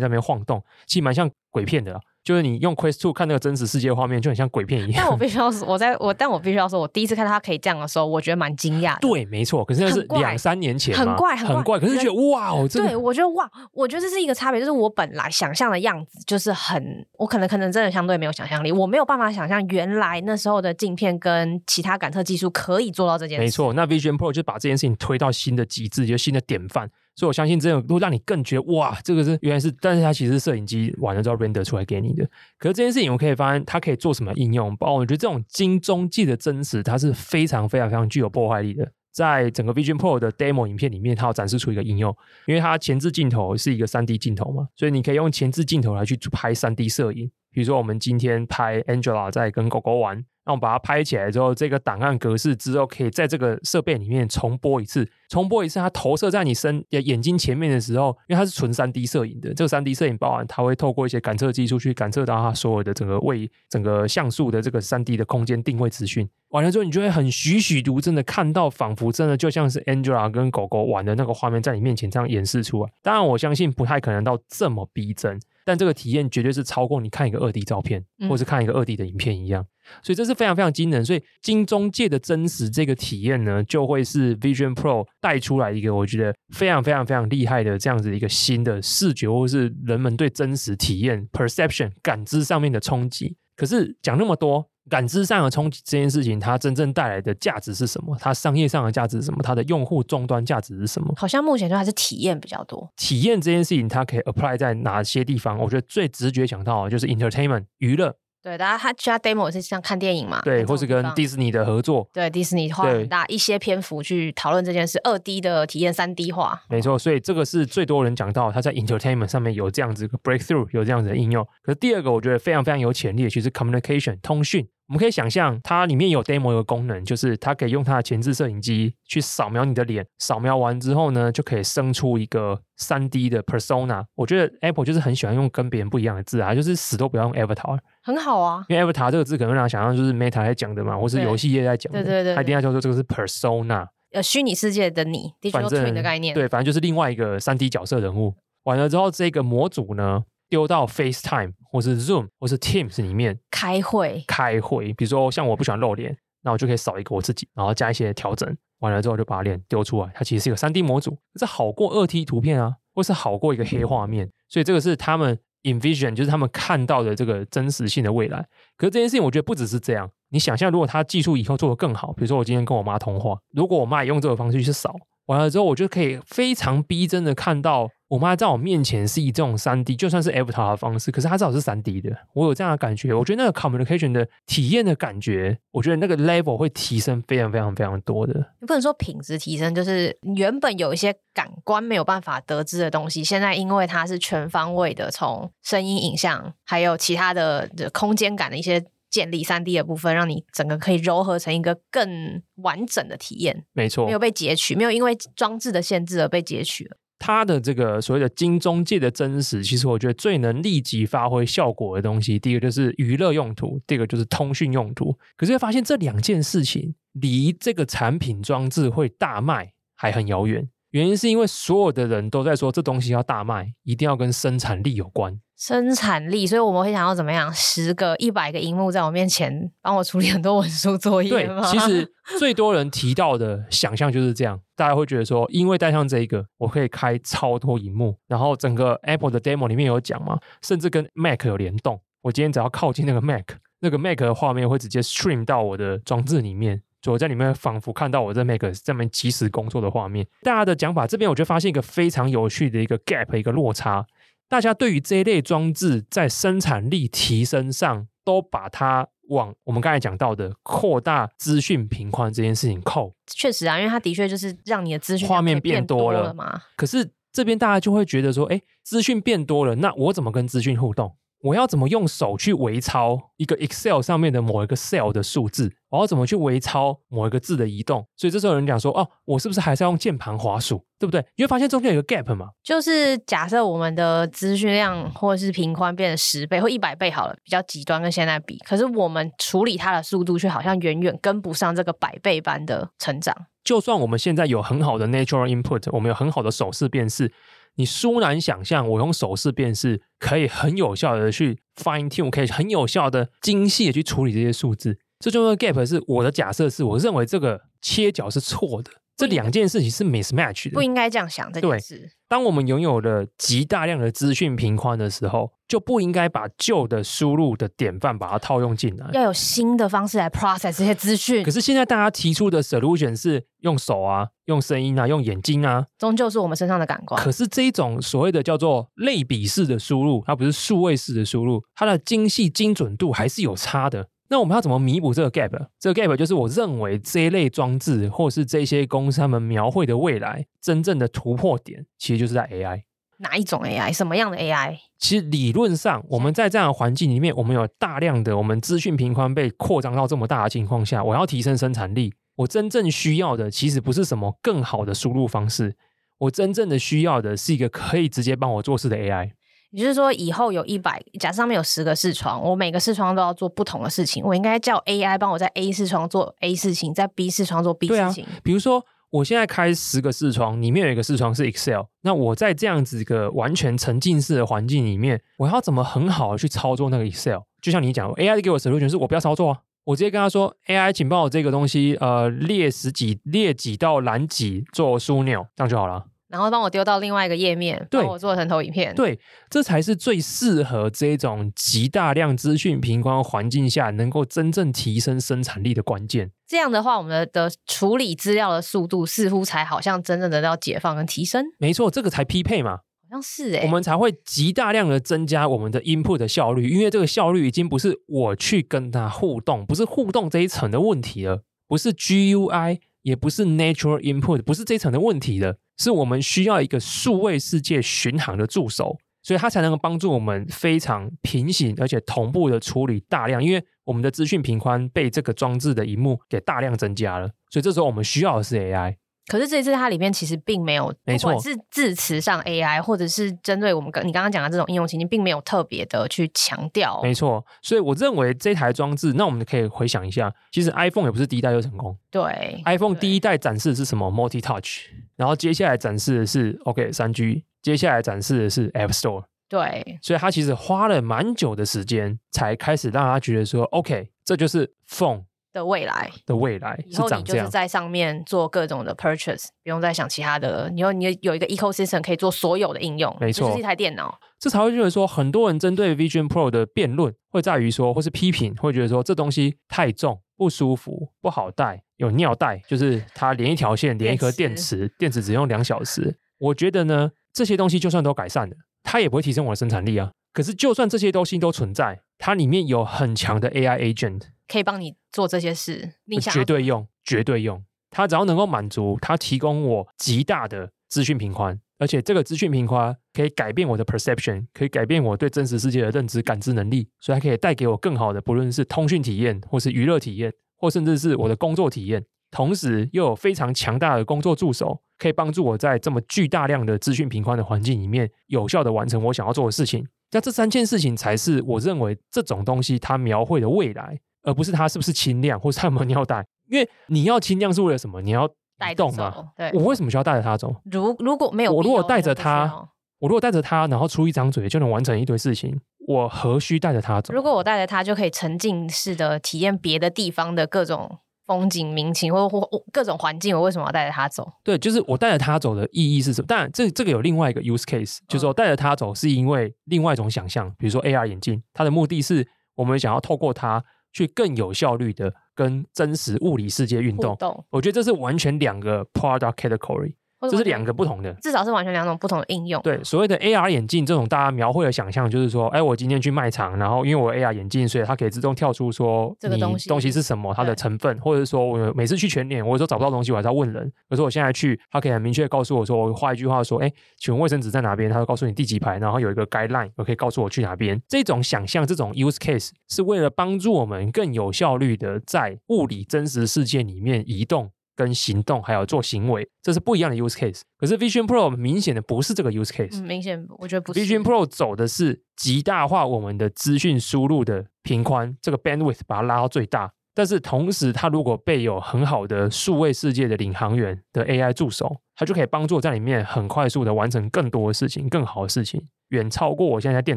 Speaker 1: 在那边晃动，其实蛮像鬼片的啦。就是你用 Quest 2看那个真实世界画面，就很像鬼片一样。
Speaker 2: 但我必须要说，我在我但我必须要说，我第一次看到它可以这样的时候，我觉得蛮惊讶的。
Speaker 1: 对，没错。可是那是两三年前，
Speaker 2: 很怪，很怪，
Speaker 1: 很怪。可是觉得哇哦，
Speaker 2: 对，我觉得哇，我觉得这是一个差别，就是我本来想象的样子就是很，我可能可能真的相对没有想象力，我没有办法想象原来那时候的镜片跟其他感测技术可以做到这件事。
Speaker 1: 没错，那 Vision Pro 就把这件事情推到新的极致，就是新的典范。所以我相信这种会让你更觉得哇，这个是原来是，但是它其实是摄影机完了之后 render 出来给你的。可是这件事情我可以发现，它可以做什么应用？包括我觉得这种金钟级的真实，它是非常非常非常具有破坏力的。在整个 Vision Pro 的 demo 影片里面，它有展示出一个应用，因为它前置镜头是一个三 D 镜头嘛，所以你可以用前置镜头来去拍三 D 摄影。比如说我们今天拍 Angela 在跟狗狗玩。那我们把它拍起来之后，这个档案格式之后，可以在这个设备里面重播一次。重播一次，它投射在你身眼睛前面的时候，因为它是纯三 D 摄影的，这个三 D 摄影包含它会透过一些感测技术去感测到它所有的整个位、整个像素的这个三 D 的空间定位资讯。完了之后，你就会很栩栩如生的看到，仿佛真的就像是 Angela 跟狗狗玩的那个画面在你面前这样演示出来。当然，我相信不太可能到这么逼真，但这个体验绝对是超过你看一个二 D 照片，或是看一个二 D 的影片一样。所以这是非常非常惊人，所以金中介的真实这个体验呢，就会是 Vision Pro 带出来一个我觉得非常非常非常厉害的这样子一个新的视觉，或是人们对真实体验 perception 感知上面的冲击。可是讲那么多，感知上的冲击这件事情，它真正带来的价值是什么？它商业上的价值是什么？它的用户终端价值是什么？
Speaker 2: 好像目前就还是体验比较多。
Speaker 1: 体验这件事情，它可以 apply 在哪些地方？我觉得最直觉想到的就是 entertainment 娱乐。
Speaker 2: 对，大家他其他 demo 是像看电影嘛？
Speaker 1: 对，或是跟迪士尼的合作。
Speaker 2: 对，迪士尼花很大一些篇幅去讨论这件事，二 D 的体验三 D 化。
Speaker 1: 没错，所以这个是最多人讲到，它在 entertainment 上面有这样子一个 breakthrough，有这样子的应用。可是第二个，我觉得非常非常有潜力的，其实 communication 通讯。我们可以想象，它里面有 demo 一个功能，就是它可以用它的前置摄影机去扫描你的脸，扫描完之后呢，就可以生出一个三 D 的 persona。我觉得 Apple 就是很喜欢用跟别人不一样的字啊，就是死都不要用 avatar。很好啊，因为 avatar 这个字可能让人想象就是 Meta 在讲的嘛，或是游戏业在讲的。对对对，他一定要叫做这个是 persona，呃，虚拟世界的你，digital twin 的概念。对，反正就是另外一个三 D 角色人物。完了之后，这个模组呢，丢到 FaceTime 或是 Zoom 或是 Teams 里面开会。开会，比如说像我不喜欢露脸，那我就可以扫一个我自己，然后加一些调整，完了之后就把脸丢出来。它其实是一个三 D 模组，这好过二 T 图片啊，或是好过一个黑画面。所以这个是他们 Envision，就是他们看到的这个真实性的未来。可是这件事情，我觉得不只是这样。你想象，如果他技术以后做得更好，比如说我今天跟我妈通话，如果我妈也用这个方式去扫，完了之后，我就可以非常逼真的看到。我妈在我面前是以这种三 D，就算是 Avatar 的方式，可是她至少是三 D 的。我有这样的感觉，我觉得那个 communication 的体验的感觉，我觉得那个 level 会提升非常非常非常多的。你不能说品质提升，就是原本有一些感官没有办法得知的东西，现在因为它是全方位的，从声音、影像，还有其他的空间感的一些建立三 D 的部分，让你整个可以糅合成一个更完整的体验。没错，没有被截取，没有因为装置的限制而被截取了。它的这个所谓的金中介的真实，其实我觉得最能立即发挥效果的东西，第一个就是娱乐用途，第二个就是通讯用途。可是会发现这两件事情离这个产品装置会大卖还很遥远。原因是因为所有的人都在说这东西要大卖，一定要跟生产力有关。
Speaker 2: 生产力，所以我们会想要怎么样？十个、一百个荧幕在我面前帮我处理很多文书作业？
Speaker 1: 对，其实 最多人提到的想象就是这样，大家会觉得说，因为带上这一个，我可以开超多荧幕，然后整个 Apple 的 demo 里面有讲嘛，甚至跟 Mac 有联动。我今天只要靠近那个 Mac，那个 Mac 的画面会直接 stream 到我的装置里面，就我在里面仿佛看到我在 Mac 上面即时工作的画面。大家的讲法这边，我就发现一个非常有趣的一个 gap，一个落差。大家对于这一类装置在生产力提升上，都把它往我们刚才讲到的扩大资讯频宽这件事情扣。
Speaker 2: 确实啊，因为它的确就是让你的资讯
Speaker 1: 画面变多了，
Speaker 2: 变多了嘛。
Speaker 1: 可是这边大家就会觉得说，哎，资讯变多了，那我怎么跟资讯互动？我要怎么用手去微操一个 Excel 上面的某一个 cell 的数字？我要怎么去微操某一个字的移动？所以这时候有人讲说：“哦，我是不是还是要用键盘滑鼠？对不对？”你会发现中间有一个 gap 嘛？
Speaker 2: 就是假设我们的资讯量或者是频宽变成十倍或一百倍好了，比较极端跟现在比，可是我们处理它的速度却好像远远跟不上这个百倍般的成长。
Speaker 1: 就算我们现在有很好的 natural input，我们有很好的手势辨识。你殊难想象，我用手势辨识可以很有效的去 fine tune，可以很有效的精细的去处理这些数字。这就是 gap，是我的假设，是我认为这个切角是错的。这两件事情是 mismatch 的，
Speaker 2: 不应该这样想这件事。
Speaker 1: 对，当我们拥有了极大量的资讯频宽的时候，就不应该把旧的输入的典范把它套用进来，
Speaker 2: 要有新的方式来 process 这些资讯。
Speaker 1: 可是现在大家提出的 solution 是用手啊，用声音啊，用眼睛啊，
Speaker 2: 终究是我们身上的感官。
Speaker 1: 可是这一种所谓的叫做类比式的输入，它不是数位式的输入，它的精细精准度还是有差的。那我们要怎么弥补这个 gap？这个 gap 就是我认为这一类装置，或是这些公司他们描绘的未来真正的突破点，其实就是在 AI。
Speaker 2: 哪一种 AI？什么样的 AI？
Speaker 1: 其实理论上，我们在这样的环境里面，我们有大量的我们资讯频宽被扩张到这么大的情况下，我要提升生产力，我真正需要的其实不是什么更好的输入方式，我真正的需要的是一个可以直接帮我做事的 AI。
Speaker 2: 也就是说，以后有一百，假设上面有十个视窗，我每个视窗都要做不同的事情。我应该叫 AI 帮我在 A 视窗做 A 事情，在 B 视窗做 B 事情。
Speaker 1: 对啊，比如说，我现在开十个视窗，里面有一个视窗是 Excel，那我在这样子一个完全沉浸式的环境里面，我要怎么很好的去操作那个 Excel？就像你讲，AI 给我 solution 是我不要操作啊，我直接跟他说，AI，请帮我这个东西，呃，列十几列几到栏几做枢纽，这样就好了。
Speaker 2: 然后帮我丢到另外一个页面，帮我做成投影片。
Speaker 1: 对，这才是最适合这种极大量资讯平光环境下能够真正提升生产力的关键。
Speaker 2: 这样的话，我们的的处理资料的速度似乎才好像真正的到解放跟提升。
Speaker 1: 没错，这个才匹配嘛，
Speaker 2: 好像是哎、欸，
Speaker 1: 我们才会极大量的增加我们的 input 的效率，因为这个效率已经不是我去跟它互动，不是互动这一层的问题了，不是 GUI，也不是 natural input，不是这一层的问题了。是我们需要一个数位世界巡航的助手，所以它才能够帮助我们非常平行而且同步的处理大量，因为我们的资讯频宽被这个装置的荧幕给大量增加了，所以这时候我们需要的是 AI。
Speaker 2: 可是这一次它里面其实并没有，没错，是字词上 AI，或者是针对我们刚你刚刚讲的这种应用情境，并没有特别的去强调。
Speaker 1: 没错，所以我认为这台装置，那我们可以回想一下，其实 iPhone 也不是第一代就成功。
Speaker 2: 对
Speaker 1: ，iPhone 第一代展示的是什么？Multi Touch，然后接下来展示的是 OK 三 G，接下来展示的是 App Store。
Speaker 2: 对，
Speaker 1: 所以他其实花了蛮久的时间，才开始让他觉得说 OK，这就是 Phone。
Speaker 2: 的未来
Speaker 1: 的未来，
Speaker 2: 以后你就是在上面做各种的 purchase，不用再想其他的。你有你有一个 ecosystem 可以做所有的应用，
Speaker 1: 没错，
Speaker 2: 就是一台电脑。
Speaker 1: 这才会觉得说，很多人针对 Vision Pro 的辩论会在于说，或是批评，会觉得说这东西太重、不舒服、不好带，有尿袋，就是它连一条线连一颗电池，电池只用两小时。我觉得呢，这些东西就算都改善了，它也不会提升我的生产力啊。可是就算这些东西都存在，它里面有很强的 AI agent。
Speaker 2: 可以帮你做这些事，你想
Speaker 1: 绝对用，绝对用。它只要能够满足，它提供我极大的资讯频宽，而且这个资讯频宽可以改变我的 perception，可以改变我对真实世界的认知感知能力，所以它可以带给我更好的，不论是通讯体验，或是娱乐体验，或甚至是我的工作体验。同时又有非常强大的工作助手，可以帮助我在这么巨大量的资讯频宽的环境里面，有效的完成我想要做的事情。那这三件事情才是我认为这种东西它描绘的未来。而不是它是不是轻量，或是它有没有尿袋？因为你要轻量是为了什么？你要
Speaker 2: 带
Speaker 1: 动嘛。
Speaker 2: 对，
Speaker 1: 我为什么需要带着它走？
Speaker 2: 如如果没有，
Speaker 1: 我如果带着它，我如果带着它，然后出一张嘴就能完成一堆事情，我何须带着它走？
Speaker 2: 如果我带着它就可以沉浸式的体验别的地方的各种风景民情或或各种环境，我为什么要带着它走？
Speaker 1: 对，就是我带着它走的意义是什么？当然，这这个有另外一个 use case，就是说带着它走是因为另外一种想象，比如说 AR 眼镜，它的目的是我们想要透过它去更有效率的跟真实物理世界运动。
Speaker 2: 动
Speaker 1: 我觉得这是完全两个 product category。这是两个不同的，
Speaker 2: 至少是完全两种不同的应用。
Speaker 1: 对，所谓的 AR 眼镜这种大家描绘的想象，就是说，哎，我今天去卖场，然后因为我 AR 眼镜，所以它可以自动跳出说
Speaker 2: 这个东西
Speaker 1: 东西是什么，它的成分，或者是说我每次去全脸，我有时候找不到东西，我还是要问人。可是我现在去，它可以很明确的告诉我说，我画一句话说，哎，请问卫生纸在哪边？它会告诉你第几排，然后有一个 guideline，我可以告诉我去哪边。这种想象，这种 use case 是为了帮助我们更有效率的在物理真实世界里面移动。跟行动还有做行为，这是不一样的 use case。可是 Vision Pro 明显的不是这个 use case。
Speaker 2: 嗯，明显我觉得不是。
Speaker 1: Vision Pro 走的是极大化我们的资讯输入的频宽，这个 bandwidth 把它拉到最大。但是同时，它如果备有很好的数位世界的领航员的 AI 助手，它就可以帮助我在里面很快速的完成更多的事情，更好的事情，远超过我现在在电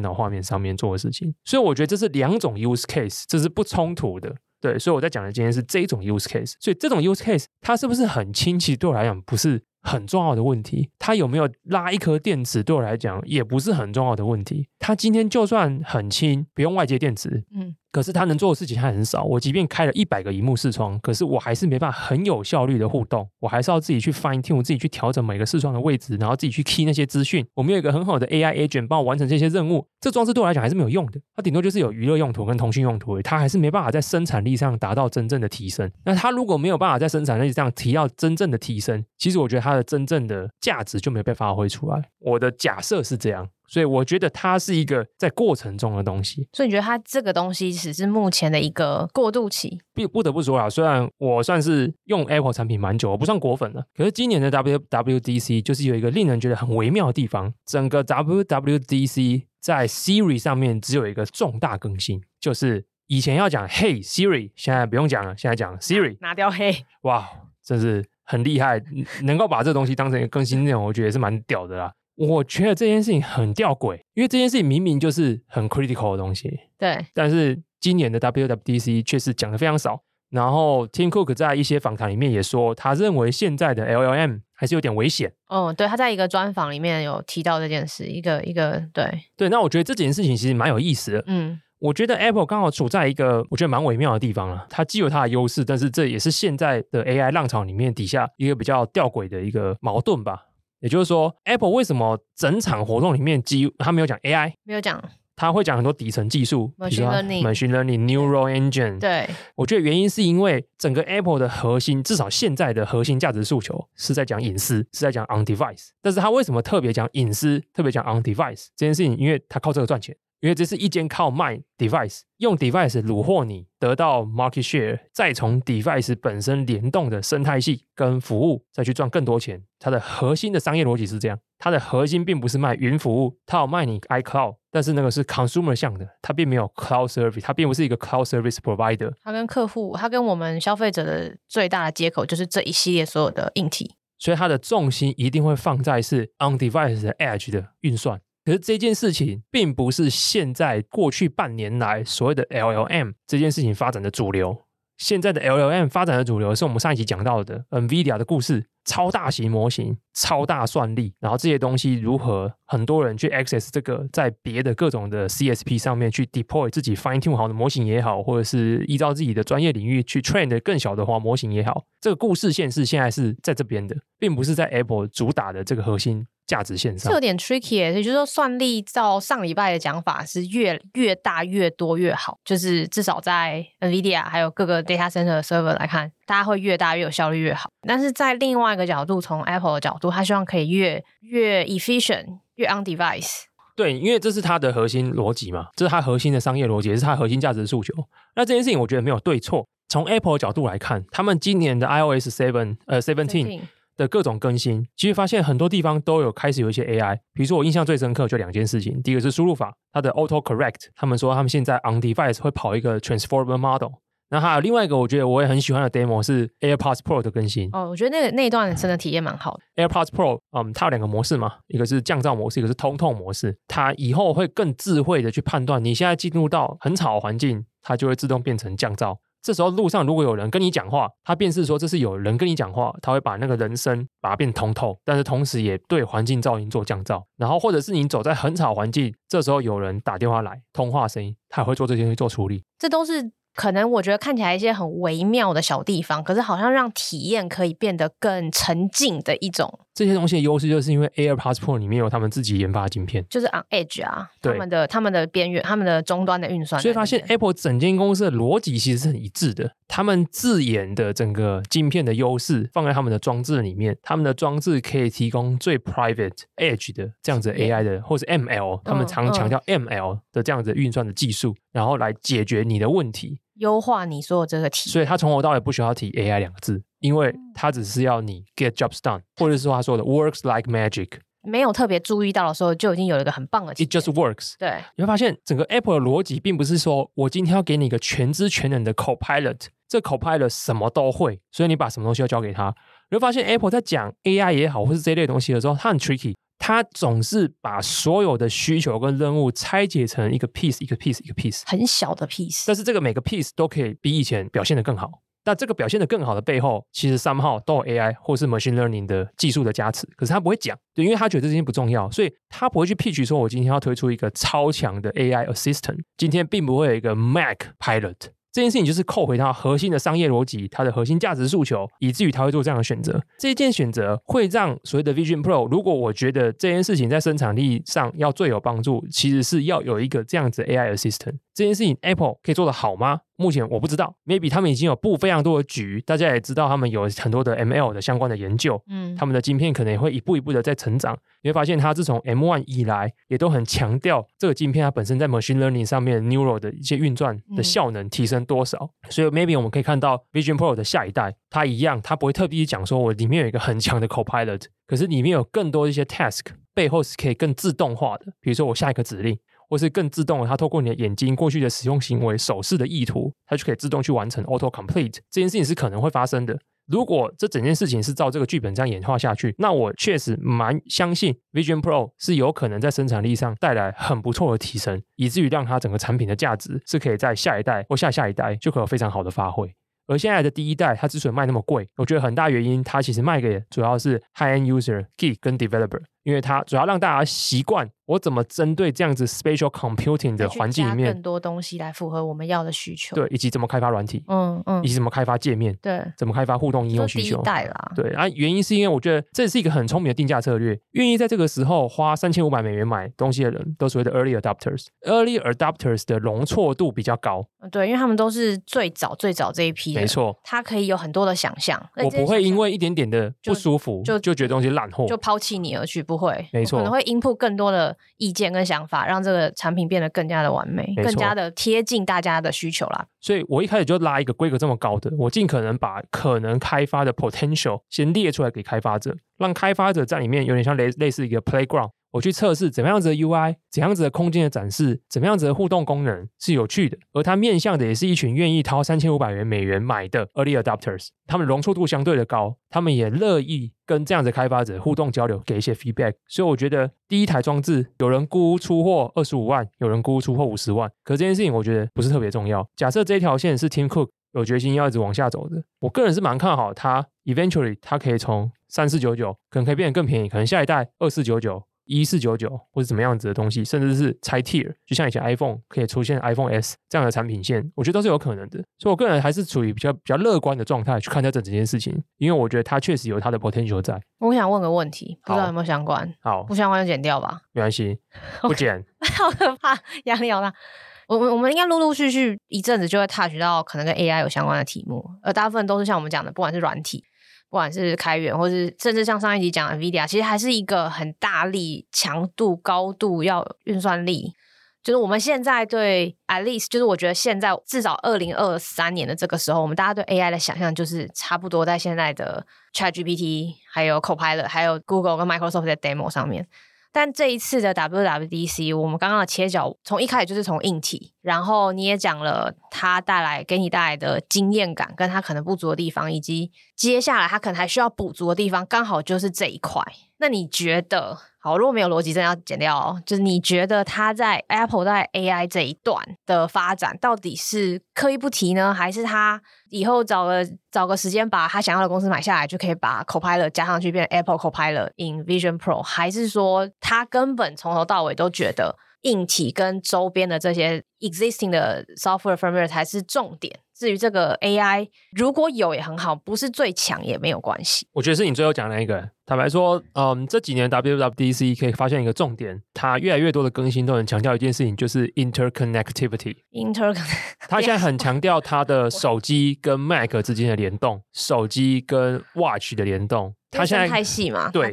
Speaker 1: 脑画面上面做的事情。所以我觉得这是两种 use case，这是不冲突的。对，所以我在讲的今天是这种 use case，所以这种 use case 它是不是很轻？其实对我来讲不是很重要的问题。它有没有拉一颗电池对我来讲也不是很重要的问题。它今天就算很轻，不用外接电池，嗯。可是他能做的事情还很少。我即便开了一百个萤幕视窗，可是我还是没办法很有效率的互动。我还是要自己去 fine tune，我自己去调整每个视窗的位置，然后自己去 key 那些资讯。我没有一个很好的 AI agent 帮我完成这些任务，这装置对我来讲还是没有用的。它顶多就是有娱乐用途跟通讯用途，它还是没办法在生产力上达到真正的提升。那它如果没有办法在生产力上提到真正的提升，其实我觉得它的真正的价值就没有被发挥出来。我的假设是这样。所以我觉得它是一个在过程中的东西。
Speaker 2: 所以你觉得它这个东西只是目前的一个过渡期？
Speaker 1: 不不得不说啊，虽然我算是用 Apple 产品蛮久，我不算果粉了。可是今年的 WWDC 就是有一个令人觉得很微妙的地方，整个 WWDC 在 Siri 上面只有一个重大更新，就是以前要讲 Hey Siri，现在不用讲了，现在讲 Siri，
Speaker 2: 拿掉 Hey，
Speaker 1: 哇，真是很厉害，能够把这个东西当成一个更新内容，我觉得也是蛮屌的啦。我觉得这件事情很吊诡，因为这件事情明明就是很 critical 的东西，
Speaker 2: 对。但
Speaker 1: 是今年的 WWDC 确实讲的非常少。然后 Tim Cook 在一些访谈里面也说，他认为现在的 LLM 还是有点危险。
Speaker 2: 哦，对，他在一个专访里面有提到这件事，一个一个对
Speaker 1: 对。那我觉得这件事情其实蛮有意思的。嗯，我觉得 Apple 刚好处在一个我觉得蛮微妙的地方了。它既有它的优势，但是这也是现在的 AI 浪潮里面底下一个比较吊诡的一个矛盾吧。也就是说，Apple 为什么整场活动里面几乎他没有讲 AI，
Speaker 2: 没有讲，
Speaker 1: 他会讲很多底层技术
Speaker 2: ，machine learning、
Speaker 1: machine learning、neural engine。
Speaker 2: 对，
Speaker 1: 我觉得原因是因为整个 Apple 的核心，至少现在的核心价值诉求是在讲隐私，是在讲 on device。但是他为什么特别讲隐私，特别讲 on device 这件事情？因为他靠这个赚钱。因为这是一间靠卖 device，用 device 虏获你得到 market share，再从 device 本身联动的生态系跟服务再去赚更多钱。它的核心的商业逻辑是这样，它的核心并不是卖云服务，它有卖你 iCloud，但是那个是 consumer 向的，它并没有 cloud service，它并不是一个 cloud service provider。
Speaker 2: 它跟客户，它跟我们消费者的最大的接口就是这一系列所有的硬体，
Speaker 1: 所以它的重心一定会放在是 on device 的 edge 的运算。可是这件事情并不是现在过去半年来所谓的 LLM 这件事情发展的主流。现在的 LLM 发展的主流是我们上一集讲到的 NVIDIA 的故事，超大型模型、超大算力，然后这些东西如何很多人去 access 这个，在别的各种的 CSP 上面去 deploy 自己 fine tune 好的模型也好，或者是依照自己的专业领域去 train 的更小的话模型也好，这个故事线是现在是在这边的，并不是在 Apple 主打的这个核心。价值线上，
Speaker 2: 这有点 tricky，也就是说，算力照上礼拜的讲法是越越大越多越好，就是至少在 NVIDIA 还有各个 data center 的 server 来看，大家会越大越有效率越好。但是在另外一个角度，从 Apple 的角度，他希望可以越越 efficient，越 on device。
Speaker 1: 对，因为这是它的核心逻辑嘛，这是它核心的商业逻辑，也是它核心价值的诉求。那这件事情我觉得没有对错。从 Apple 的角度来看，他们今年的 iOS seven 呃 seventeen。的各种更新，其实发现很多地方都有开始有一些 AI。比如说，我印象最深刻就两件事情。第一个是输入法，它的 Auto Correct，他们说他们现在 On Device 会跑一个 Transformer Model。那还有另外一个，我觉得我也很喜欢的 demo 是 AirPods Pro 的更新。
Speaker 2: 哦，我觉得那个那一段真的体验蛮好的。
Speaker 1: AirPods Pro，嗯，它有两个模式嘛，一个是降噪模式，一个是通透模式。它以后会更智慧的去判断你现在进入到很吵的环境，它就会自动变成降噪。这时候路上如果有人跟你讲话，他便是说这是有人跟你讲话，他会把那个人声把它变通透，但是同时也对环境噪音做降噪。然后或者是你走在很吵环境，这时候有人打电话来，通话声音，他也会做这些做处理。
Speaker 2: 这都是。可能我觉得看起来一些很微妙的小地方，可是好像让体验可以变得更沉浸的一种。
Speaker 1: 这些东西的优势就是因为 AirPods Pro 里面有他们自己研发的晶片，
Speaker 2: 就是 on edge 啊，他们的他们的边缘，他们的终端的运算。
Speaker 1: 所以发现 Apple 整间公司的逻辑其实是很一致的，他们自研的整个晶片的优势放在他们的装置里面，他们的装置可以提供最 private edge 的这样子 AI 的，或是 ML，他们常强调 ML 的这样子运算的技术，然后来解决你的问题。
Speaker 2: 优化你所有这个题，
Speaker 1: 所以他从头到尾不需要提 AI 两个字，因为他只是要你 get jobs done，或者是说他说的 works like magic。
Speaker 2: 没有特别注意到的时候，就已经有了一个很棒的。
Speaker 1: It just works。
Speaker 2: 对，你
Speaker 1: 会发现整个 Apple 的逻辑并不是说我今天要给你一个全知全能的 Copilot，这 Copilot 什么都会，所以你把什么东西要交给他。你会发现 Apple 在讲 AI 也好，或是这类东西的时候，它很 tricky。它总是把所有的需求跟任务拆解成一个 piece，一个 piece，一个 piece，
Speaker 2: 很小的 piece。
Speaker 1: 但是这个每个 piece 都可以比以前表现得更好。但这个表现得更好的背后，其实 somehow 都有 AI 或是 machine learning 的技术的加持。可是他不会讲，对，因为他觉得这件事情不重要，所以他不会去 pitch 说，我今天要推出一个超强的 AI assistant，今天并不会有一个 Mac Pilot。这件事情就是扣回它核心的商业逻辑，它的核心价值诉求，以至于他会做这样的选择。这件选择会让所谓的 Vision Pro，如果我觉得这件事情在生产力上要最有帮助，其实是要有一个这样子 AI assistant。这件事情 Apple 可以做得好吗？目前我不知道，maybe 他们已经有布非常多的局，大家也知道他们有很多的 ML 的相关的研究，嗯，他们的晶片可能也会一步一步的在成长。你会发现，它自从 M1 以来，也都很强调这个晶片它本身在 machine learning 上面 neural 的一些运转的效能提升多少。嗯、所以 maybe 我们可以看到 Vision Pro 的下一代，它一样，它不会特地讲说我里面有一个很强的 Copilot，可是里面有更多一些 task 背后是可以更自动化的，比如说我下一个指令。或是更自动的，它透过你的眼睛过去的使用行为、手势的意图，它就可以自动去完成 auto complete。这件事情是可能会发生的。如果这整件事情是照这个剧本这样演化下去，那我确实蛮相信 Vision Pro 是有可能在生产力上带来很不错的提升，以至于让它整个产品的价值是可以在下一代或下下一代就可以有非常好的发挥。而现在的第一代，它之所以卖那么贵，我觉得很大原因，它其实卖给主要是 high end user、geek 跟 developer，因为它主要让大家习惯。我怎么针对这样子 spatial computing 的环境里面
Speaker 2: 更多东西来符合我们要的需求？
Speaker 1: 对，以及怎么开发软体，
Speaker 2: 嗯嗯，
Speaker 1: 以及怎么开发界面，
Speaker 2: 对，
Speaker 1: 怎么开发互动应用需求？
Speaker 2: 第一代啦，
Speaker 1: 对啊，原因是因为我觉得这是一个很聪明的定价策略。愿意在这个时候花三千五百美元买东西的人，都所谓的 early adopters。early adopters 的容错度比较高，
Speaker 2: 对，因为他们都是最早最早这一批，
Speaker 1: 没错，
Speaker 2: 他可以有很多的想象。
Speaker 1: 我不会因为一点点的不舒服就就觉得东西烂货，
Speaker 2: 就抛弃你而去，不会，
Speaker 1: 没错，
Speaker 2: 可能会 input 更多的意见跟想。想法让这个产品变得更加的完美，更加的贴近大家的需求啦。
Speaker 1: 所以我一开始就拉一个规格这么高的，我尽可能把可能开发的 potential 先列出来给开发者，让开发者在里面有点像类类似一个 playground。我去测试怎么样子的 UI，怎样子的空间的展示，怎么样子的互动功能是有趣的，而它面向的也是一群愿意掏三千五百元美元买的 early adopters，他们容错度相对的高，他们也乐意跟这样子的开发者互动交流，给一些 feedback。所以我觉得第一台装置有人估出货二十五万，有人估出货五十万，可这件事情我觉得不是特别重要。假设这条线是 Tim Cook 有决心要一直往下走的，我个人是蛮看好它，eventually 它可以从三四九九可能可以变得更便宜，可能下一代二四九九。一四九九或者怎么样子的东西，甚至是拆 tier，就像以前 iPhone 可以出现 iPhone S 这样的产品线，我觉得都是有可能的。所以我个人还是处于比较比较乐观的状态去看待这整件事情，因为我觉得它确实有它的 potential 在。
Speaker 2: 我想问个问题，不知道有没有相关？
Speaker 1: 好，
Speaker 2: 不相关就剪掉吧。
Speaker 1: 没关系，不剪。
Speaker 2: 好可怕，压力好大。我们我们应该陆陆续续一阵子就会 touch 到可能跟 AI 有相关的题目，而大部分都是像我们讲的，不管是软体。不管是开源，或是甚至像上一集讲的 NVIDIA，其实还是一个很大力、强度、高度要运算力。就是我们现在对 at least，就是我觉得现在至少二零二三年的这个时候，我们大家对 AI 的想象就是差不多在现在的 ChatGPT、还有 Copilot、还有 Google 跟 Microsoft 在 demo 上面。但这一次的 WWDC，我们刚刚的切角从一开始就是从硬体，然后你也讲了它带来给你带来的经验感，跟它可能不足的地方，以及接下来它可能还需要补足的地方，刚好就是这一块。那你觉得？好，如果没有逻辑，真的要剪掉哦。就是你觉得它在 Apple 在 AI 这一段的发展，到底是刻意不提呢，还是它以后找个找个时间把他想要的公司买下来，就可以把 Copilot 加上去，变成 Apple Copilot in Vision Pro？还是说他根本从头到尾都觉得硬体跟周边的这些 existing 的 software firmware 才是重点？至于这个 AI，如果有也很好，不是最强也没有关系。
Speaker 1: 我觉得是你最后讲的那一个。坦白说，嗯，这几年 WWDC 可以发现一个重点，它越来越多的更新都很强调一件事情，就是 interconnectivity。
Speaker 2: interconnect，
Speaker 1: 它现在很强调它的手机跟 Mac 之间的联动，手机跟 Watch 的联动。它现在
Speaker 2: 太细嘛？
Speaker 1: 对。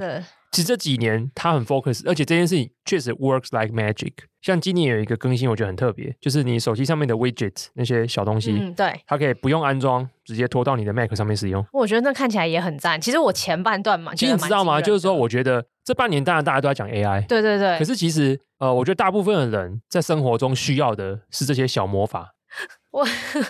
Speaker 1: 其实这几年它很 focus，而且这件事情确实 works like magic。像今年有一个更新，我觉得很特别，就是你手机上面的 widget 那些小东西，
Speaker 2: 嗯，对，
Speaker 1: 它可以不用安装，直接拖到你的 Mac 上面使用。
Speaker 2: 我觉得那看起来也很赞。其实我前半段嘛，
Speaker 1: 其实你知道吗？就是说，我觉得这半年当然大家都在讲 AI，
Speaker 2: 对对对。
Speaker 1: 可是其实呃，我觉得大部分的人在生活中需要的是这些小魔法。
Speaker 2: 我，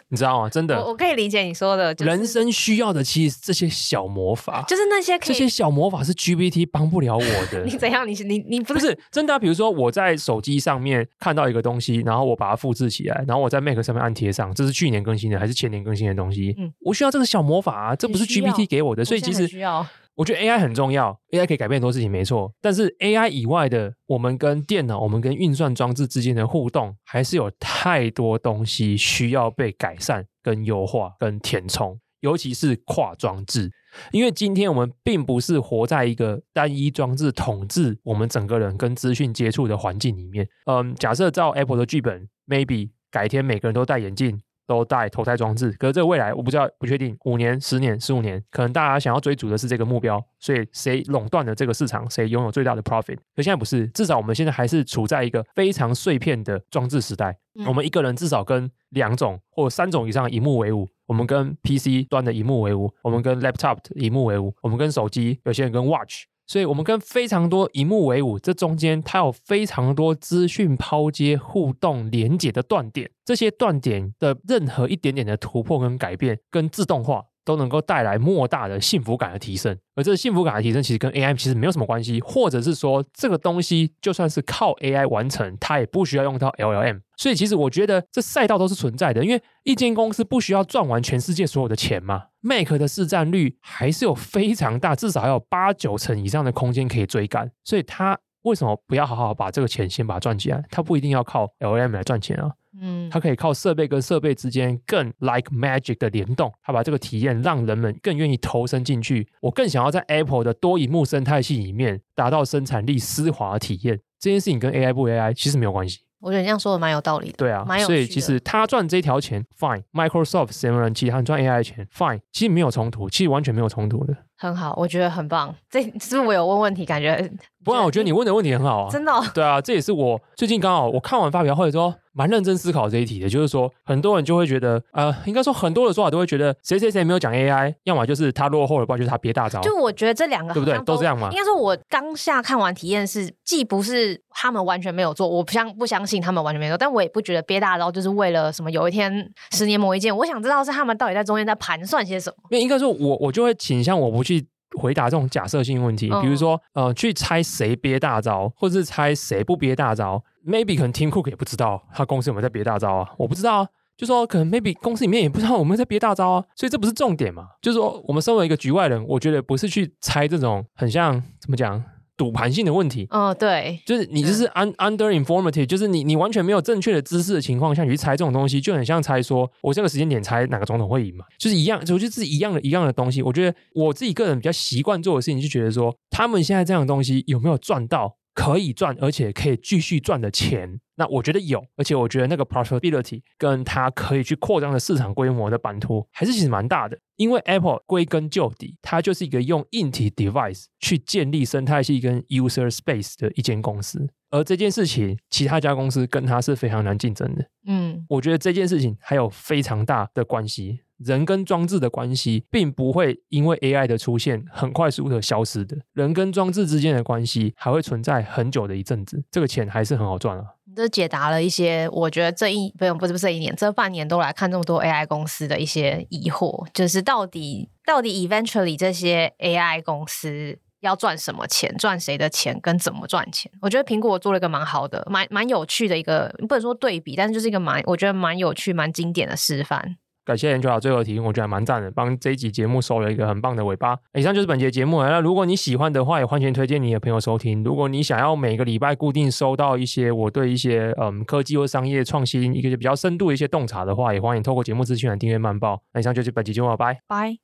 Speaker 1: 你知道吗？真的，
Speaker 2: 我，我可以理解你说的，
Speaker 1: 就是，人生需要的其实这些小魔法，
Speaker 2: 就是那些
Speaker 1: 这些小魔法是 GPT 帮不了我的。
Speaker 2: 你怎样？你你你不是，
Speaker 1: 不是真的啊？比如说我在手机上面看到一个东西，然后我把它复制起来，然后我在 Mac 上面按贴上，这是去年更新的还是前年更新的东西？嗯，我需要这个小魔法啊，这不是 GPT 给我的，所以其实
Speaker 2: 需要。
Speaker 1: 我觉得 AI 很重要，AI 可以改变很多事情，没错。但是 AI 以外的，我们跟电脑、我们跟运算装置之间的互动，还是有太多东西需要被改善、跟优化、跟填充，尤其是跨装置。因为今天我们并不是活在一个单一装置统治我们整个人跟资讯接触的环境里面。嗯，假设照 Apple 的剧本，maybe 改天每个人都戴眼镜。都带投胎装置，可是这个未来我不知道，不确定，五年、十年、十五年，可能大家想要追逐的是这个目标，所以谁垄断了这个市场，谁拥有最大的 profit。可现在不是，至少我们现在还是处在一个非常碎片的装置时代。嗯、我们一个人至少跟两种或三种以上的萤幕为伍，我们跟 PC 端的荧幕为伍，我们跟 laptop 的荧幕为伍，我们跟手机，有些人跟 watch。所以，我们跟非常多荧幕为伍，这中间它有非常多资讯抛接、互动、连接的断点。这些断点的任何一点点的突破跟改变，跟自动化。都能够带来莫大的幸福感的提升，而这个幸福感的提升其实跟 AI 其实没有什么关系，或者是说这个东西就算是靠 AI 完成，它也不需要用到 LLM。所以其实我觉得这赛道都是存在的，因为一间公司不需要赚完全世界所有的钱嘛。Mac 的市占率还是有非常大，至少还有八九成以上的空间可以追赶，所以它为什么不要好好把这个钱先把它赚起来？它不一定要靠 LLM 来赚钱啊。嗯，它可以靠设备跟设备之间更 like magic 的联动，它把这个体验让人们更愿意投身进去。我更想要在 Apple 的多荧幕生态系里面达到生产力丝滑的体验。这件事情跟 AI 不 AI 其实没有关系。
Speaker 2: 我觉得你这样说的蛮有道理的。
Speaker 1: 对啊，所以其实他赚这条钱，fine；Microsoft 什么人其他赚 AI 的钱，fine，其实没有冲突，其实完全没有冲突的。
Speaker 2: 很好，我觉得很棒。这是不是我有问问题？感觉
Speaker 1: 不然，我觉得你问的问题很好啊。
Speaker 2: 真的哦？
Speaker 1: 对啊，这也是我最近刚好我看完发表会之后，蛮认真思考这一题的。就是说，很多人就会觉得，呃，应该说很多的说法都会觉得，谁谁谁没有讲 AI，要么就是他落后了，不然就是他憋大招。
Speaker 2: 就我觉得这两个
Speaker 1: 对不对？都这样吗？
Speaker 2: 应该说，我当下看完体验是，既不是他们完全没有做，我不相不相信他们完全没有做，但我也不觉得憋大招就是为了什么，有一天十年磨一剑。我想知道是他们到底在中间在盘算些什么。
Speaker 1: 因为应该说我我就会倾向我不去。回答这种假设性问题，比如说，呃，去猜谁憋大招，或者是猜谁不憋大招。Maybe 可能 Tim Cook 也不知道他公司有没有在憋大招啊，我不知道啊。就说可能 Maybe 公司里面也不知道我们在憋大招啊，所以这不是重点嘛。就是说，我们身为一个局外人，我觉得不是去猜这种很像怎么讲。赌盘性的问题，
Speaker 2: 哦，对，
Speaker 1: 就是你就是 un under informative，就是你你完全没有正确的知识的情况下，你去猜这种东西，就很像猜说我这个时间点猜哪个总统会赢嘛，就是一样，我觉得是一样的一样的东西。我觉得我自己个人比较习惯做的事情，就觉得说他们现在这样的东西有没有赚到？可以赚，而且可以继续赚的钱，那我觉得有，而且我觉得那个 profitability 跟它可以去扩张的市场规模的版图，还是其实蛮大的。因为 Apple 归根究底，它就是一个用硬体 device 去建立生态系跟 user space 的一间公司，而这件事情，其他家公司跟它是非常难竞争的。嗯，我觉得这件事情还有非常大的关系。人跟装置的关系并不会因为 AI 的出现很快速的消失的，人跟装置之间的关系还会存在很久的一阵子，这个钱还是很好赚啊。
Speaker 2: 这解答了一些我觉得这一不用不是不是这一年这半年都来看这么多 AI 公司的一些疑惑，就是到底到底 eventually 这些 AI 公司。要赚什么钱？赚谁的钱？跟怎么赚钱？我觉得苹果做了一个蛮好的、蛮蛮有趣的一个，不能说对比，但是就是一个蛮，我觉得蛮有趣、蛮经典的示范。
Speaker 1: 感谢研究长最后提问，我觉得还蛮赞的，帮这一集节目收了一个很棒的尾巴。以上就是本节节目了。那如果你喜欢的话，也欢迎推荐你的朋友收听。如果你想要每个礼拜固定收到一些我对一些嗯科技或商业创新一个比较深度的一些洞察的话，也欢迎透过节目资讯来订阅慢报。那以上就是本期节目，拜拜。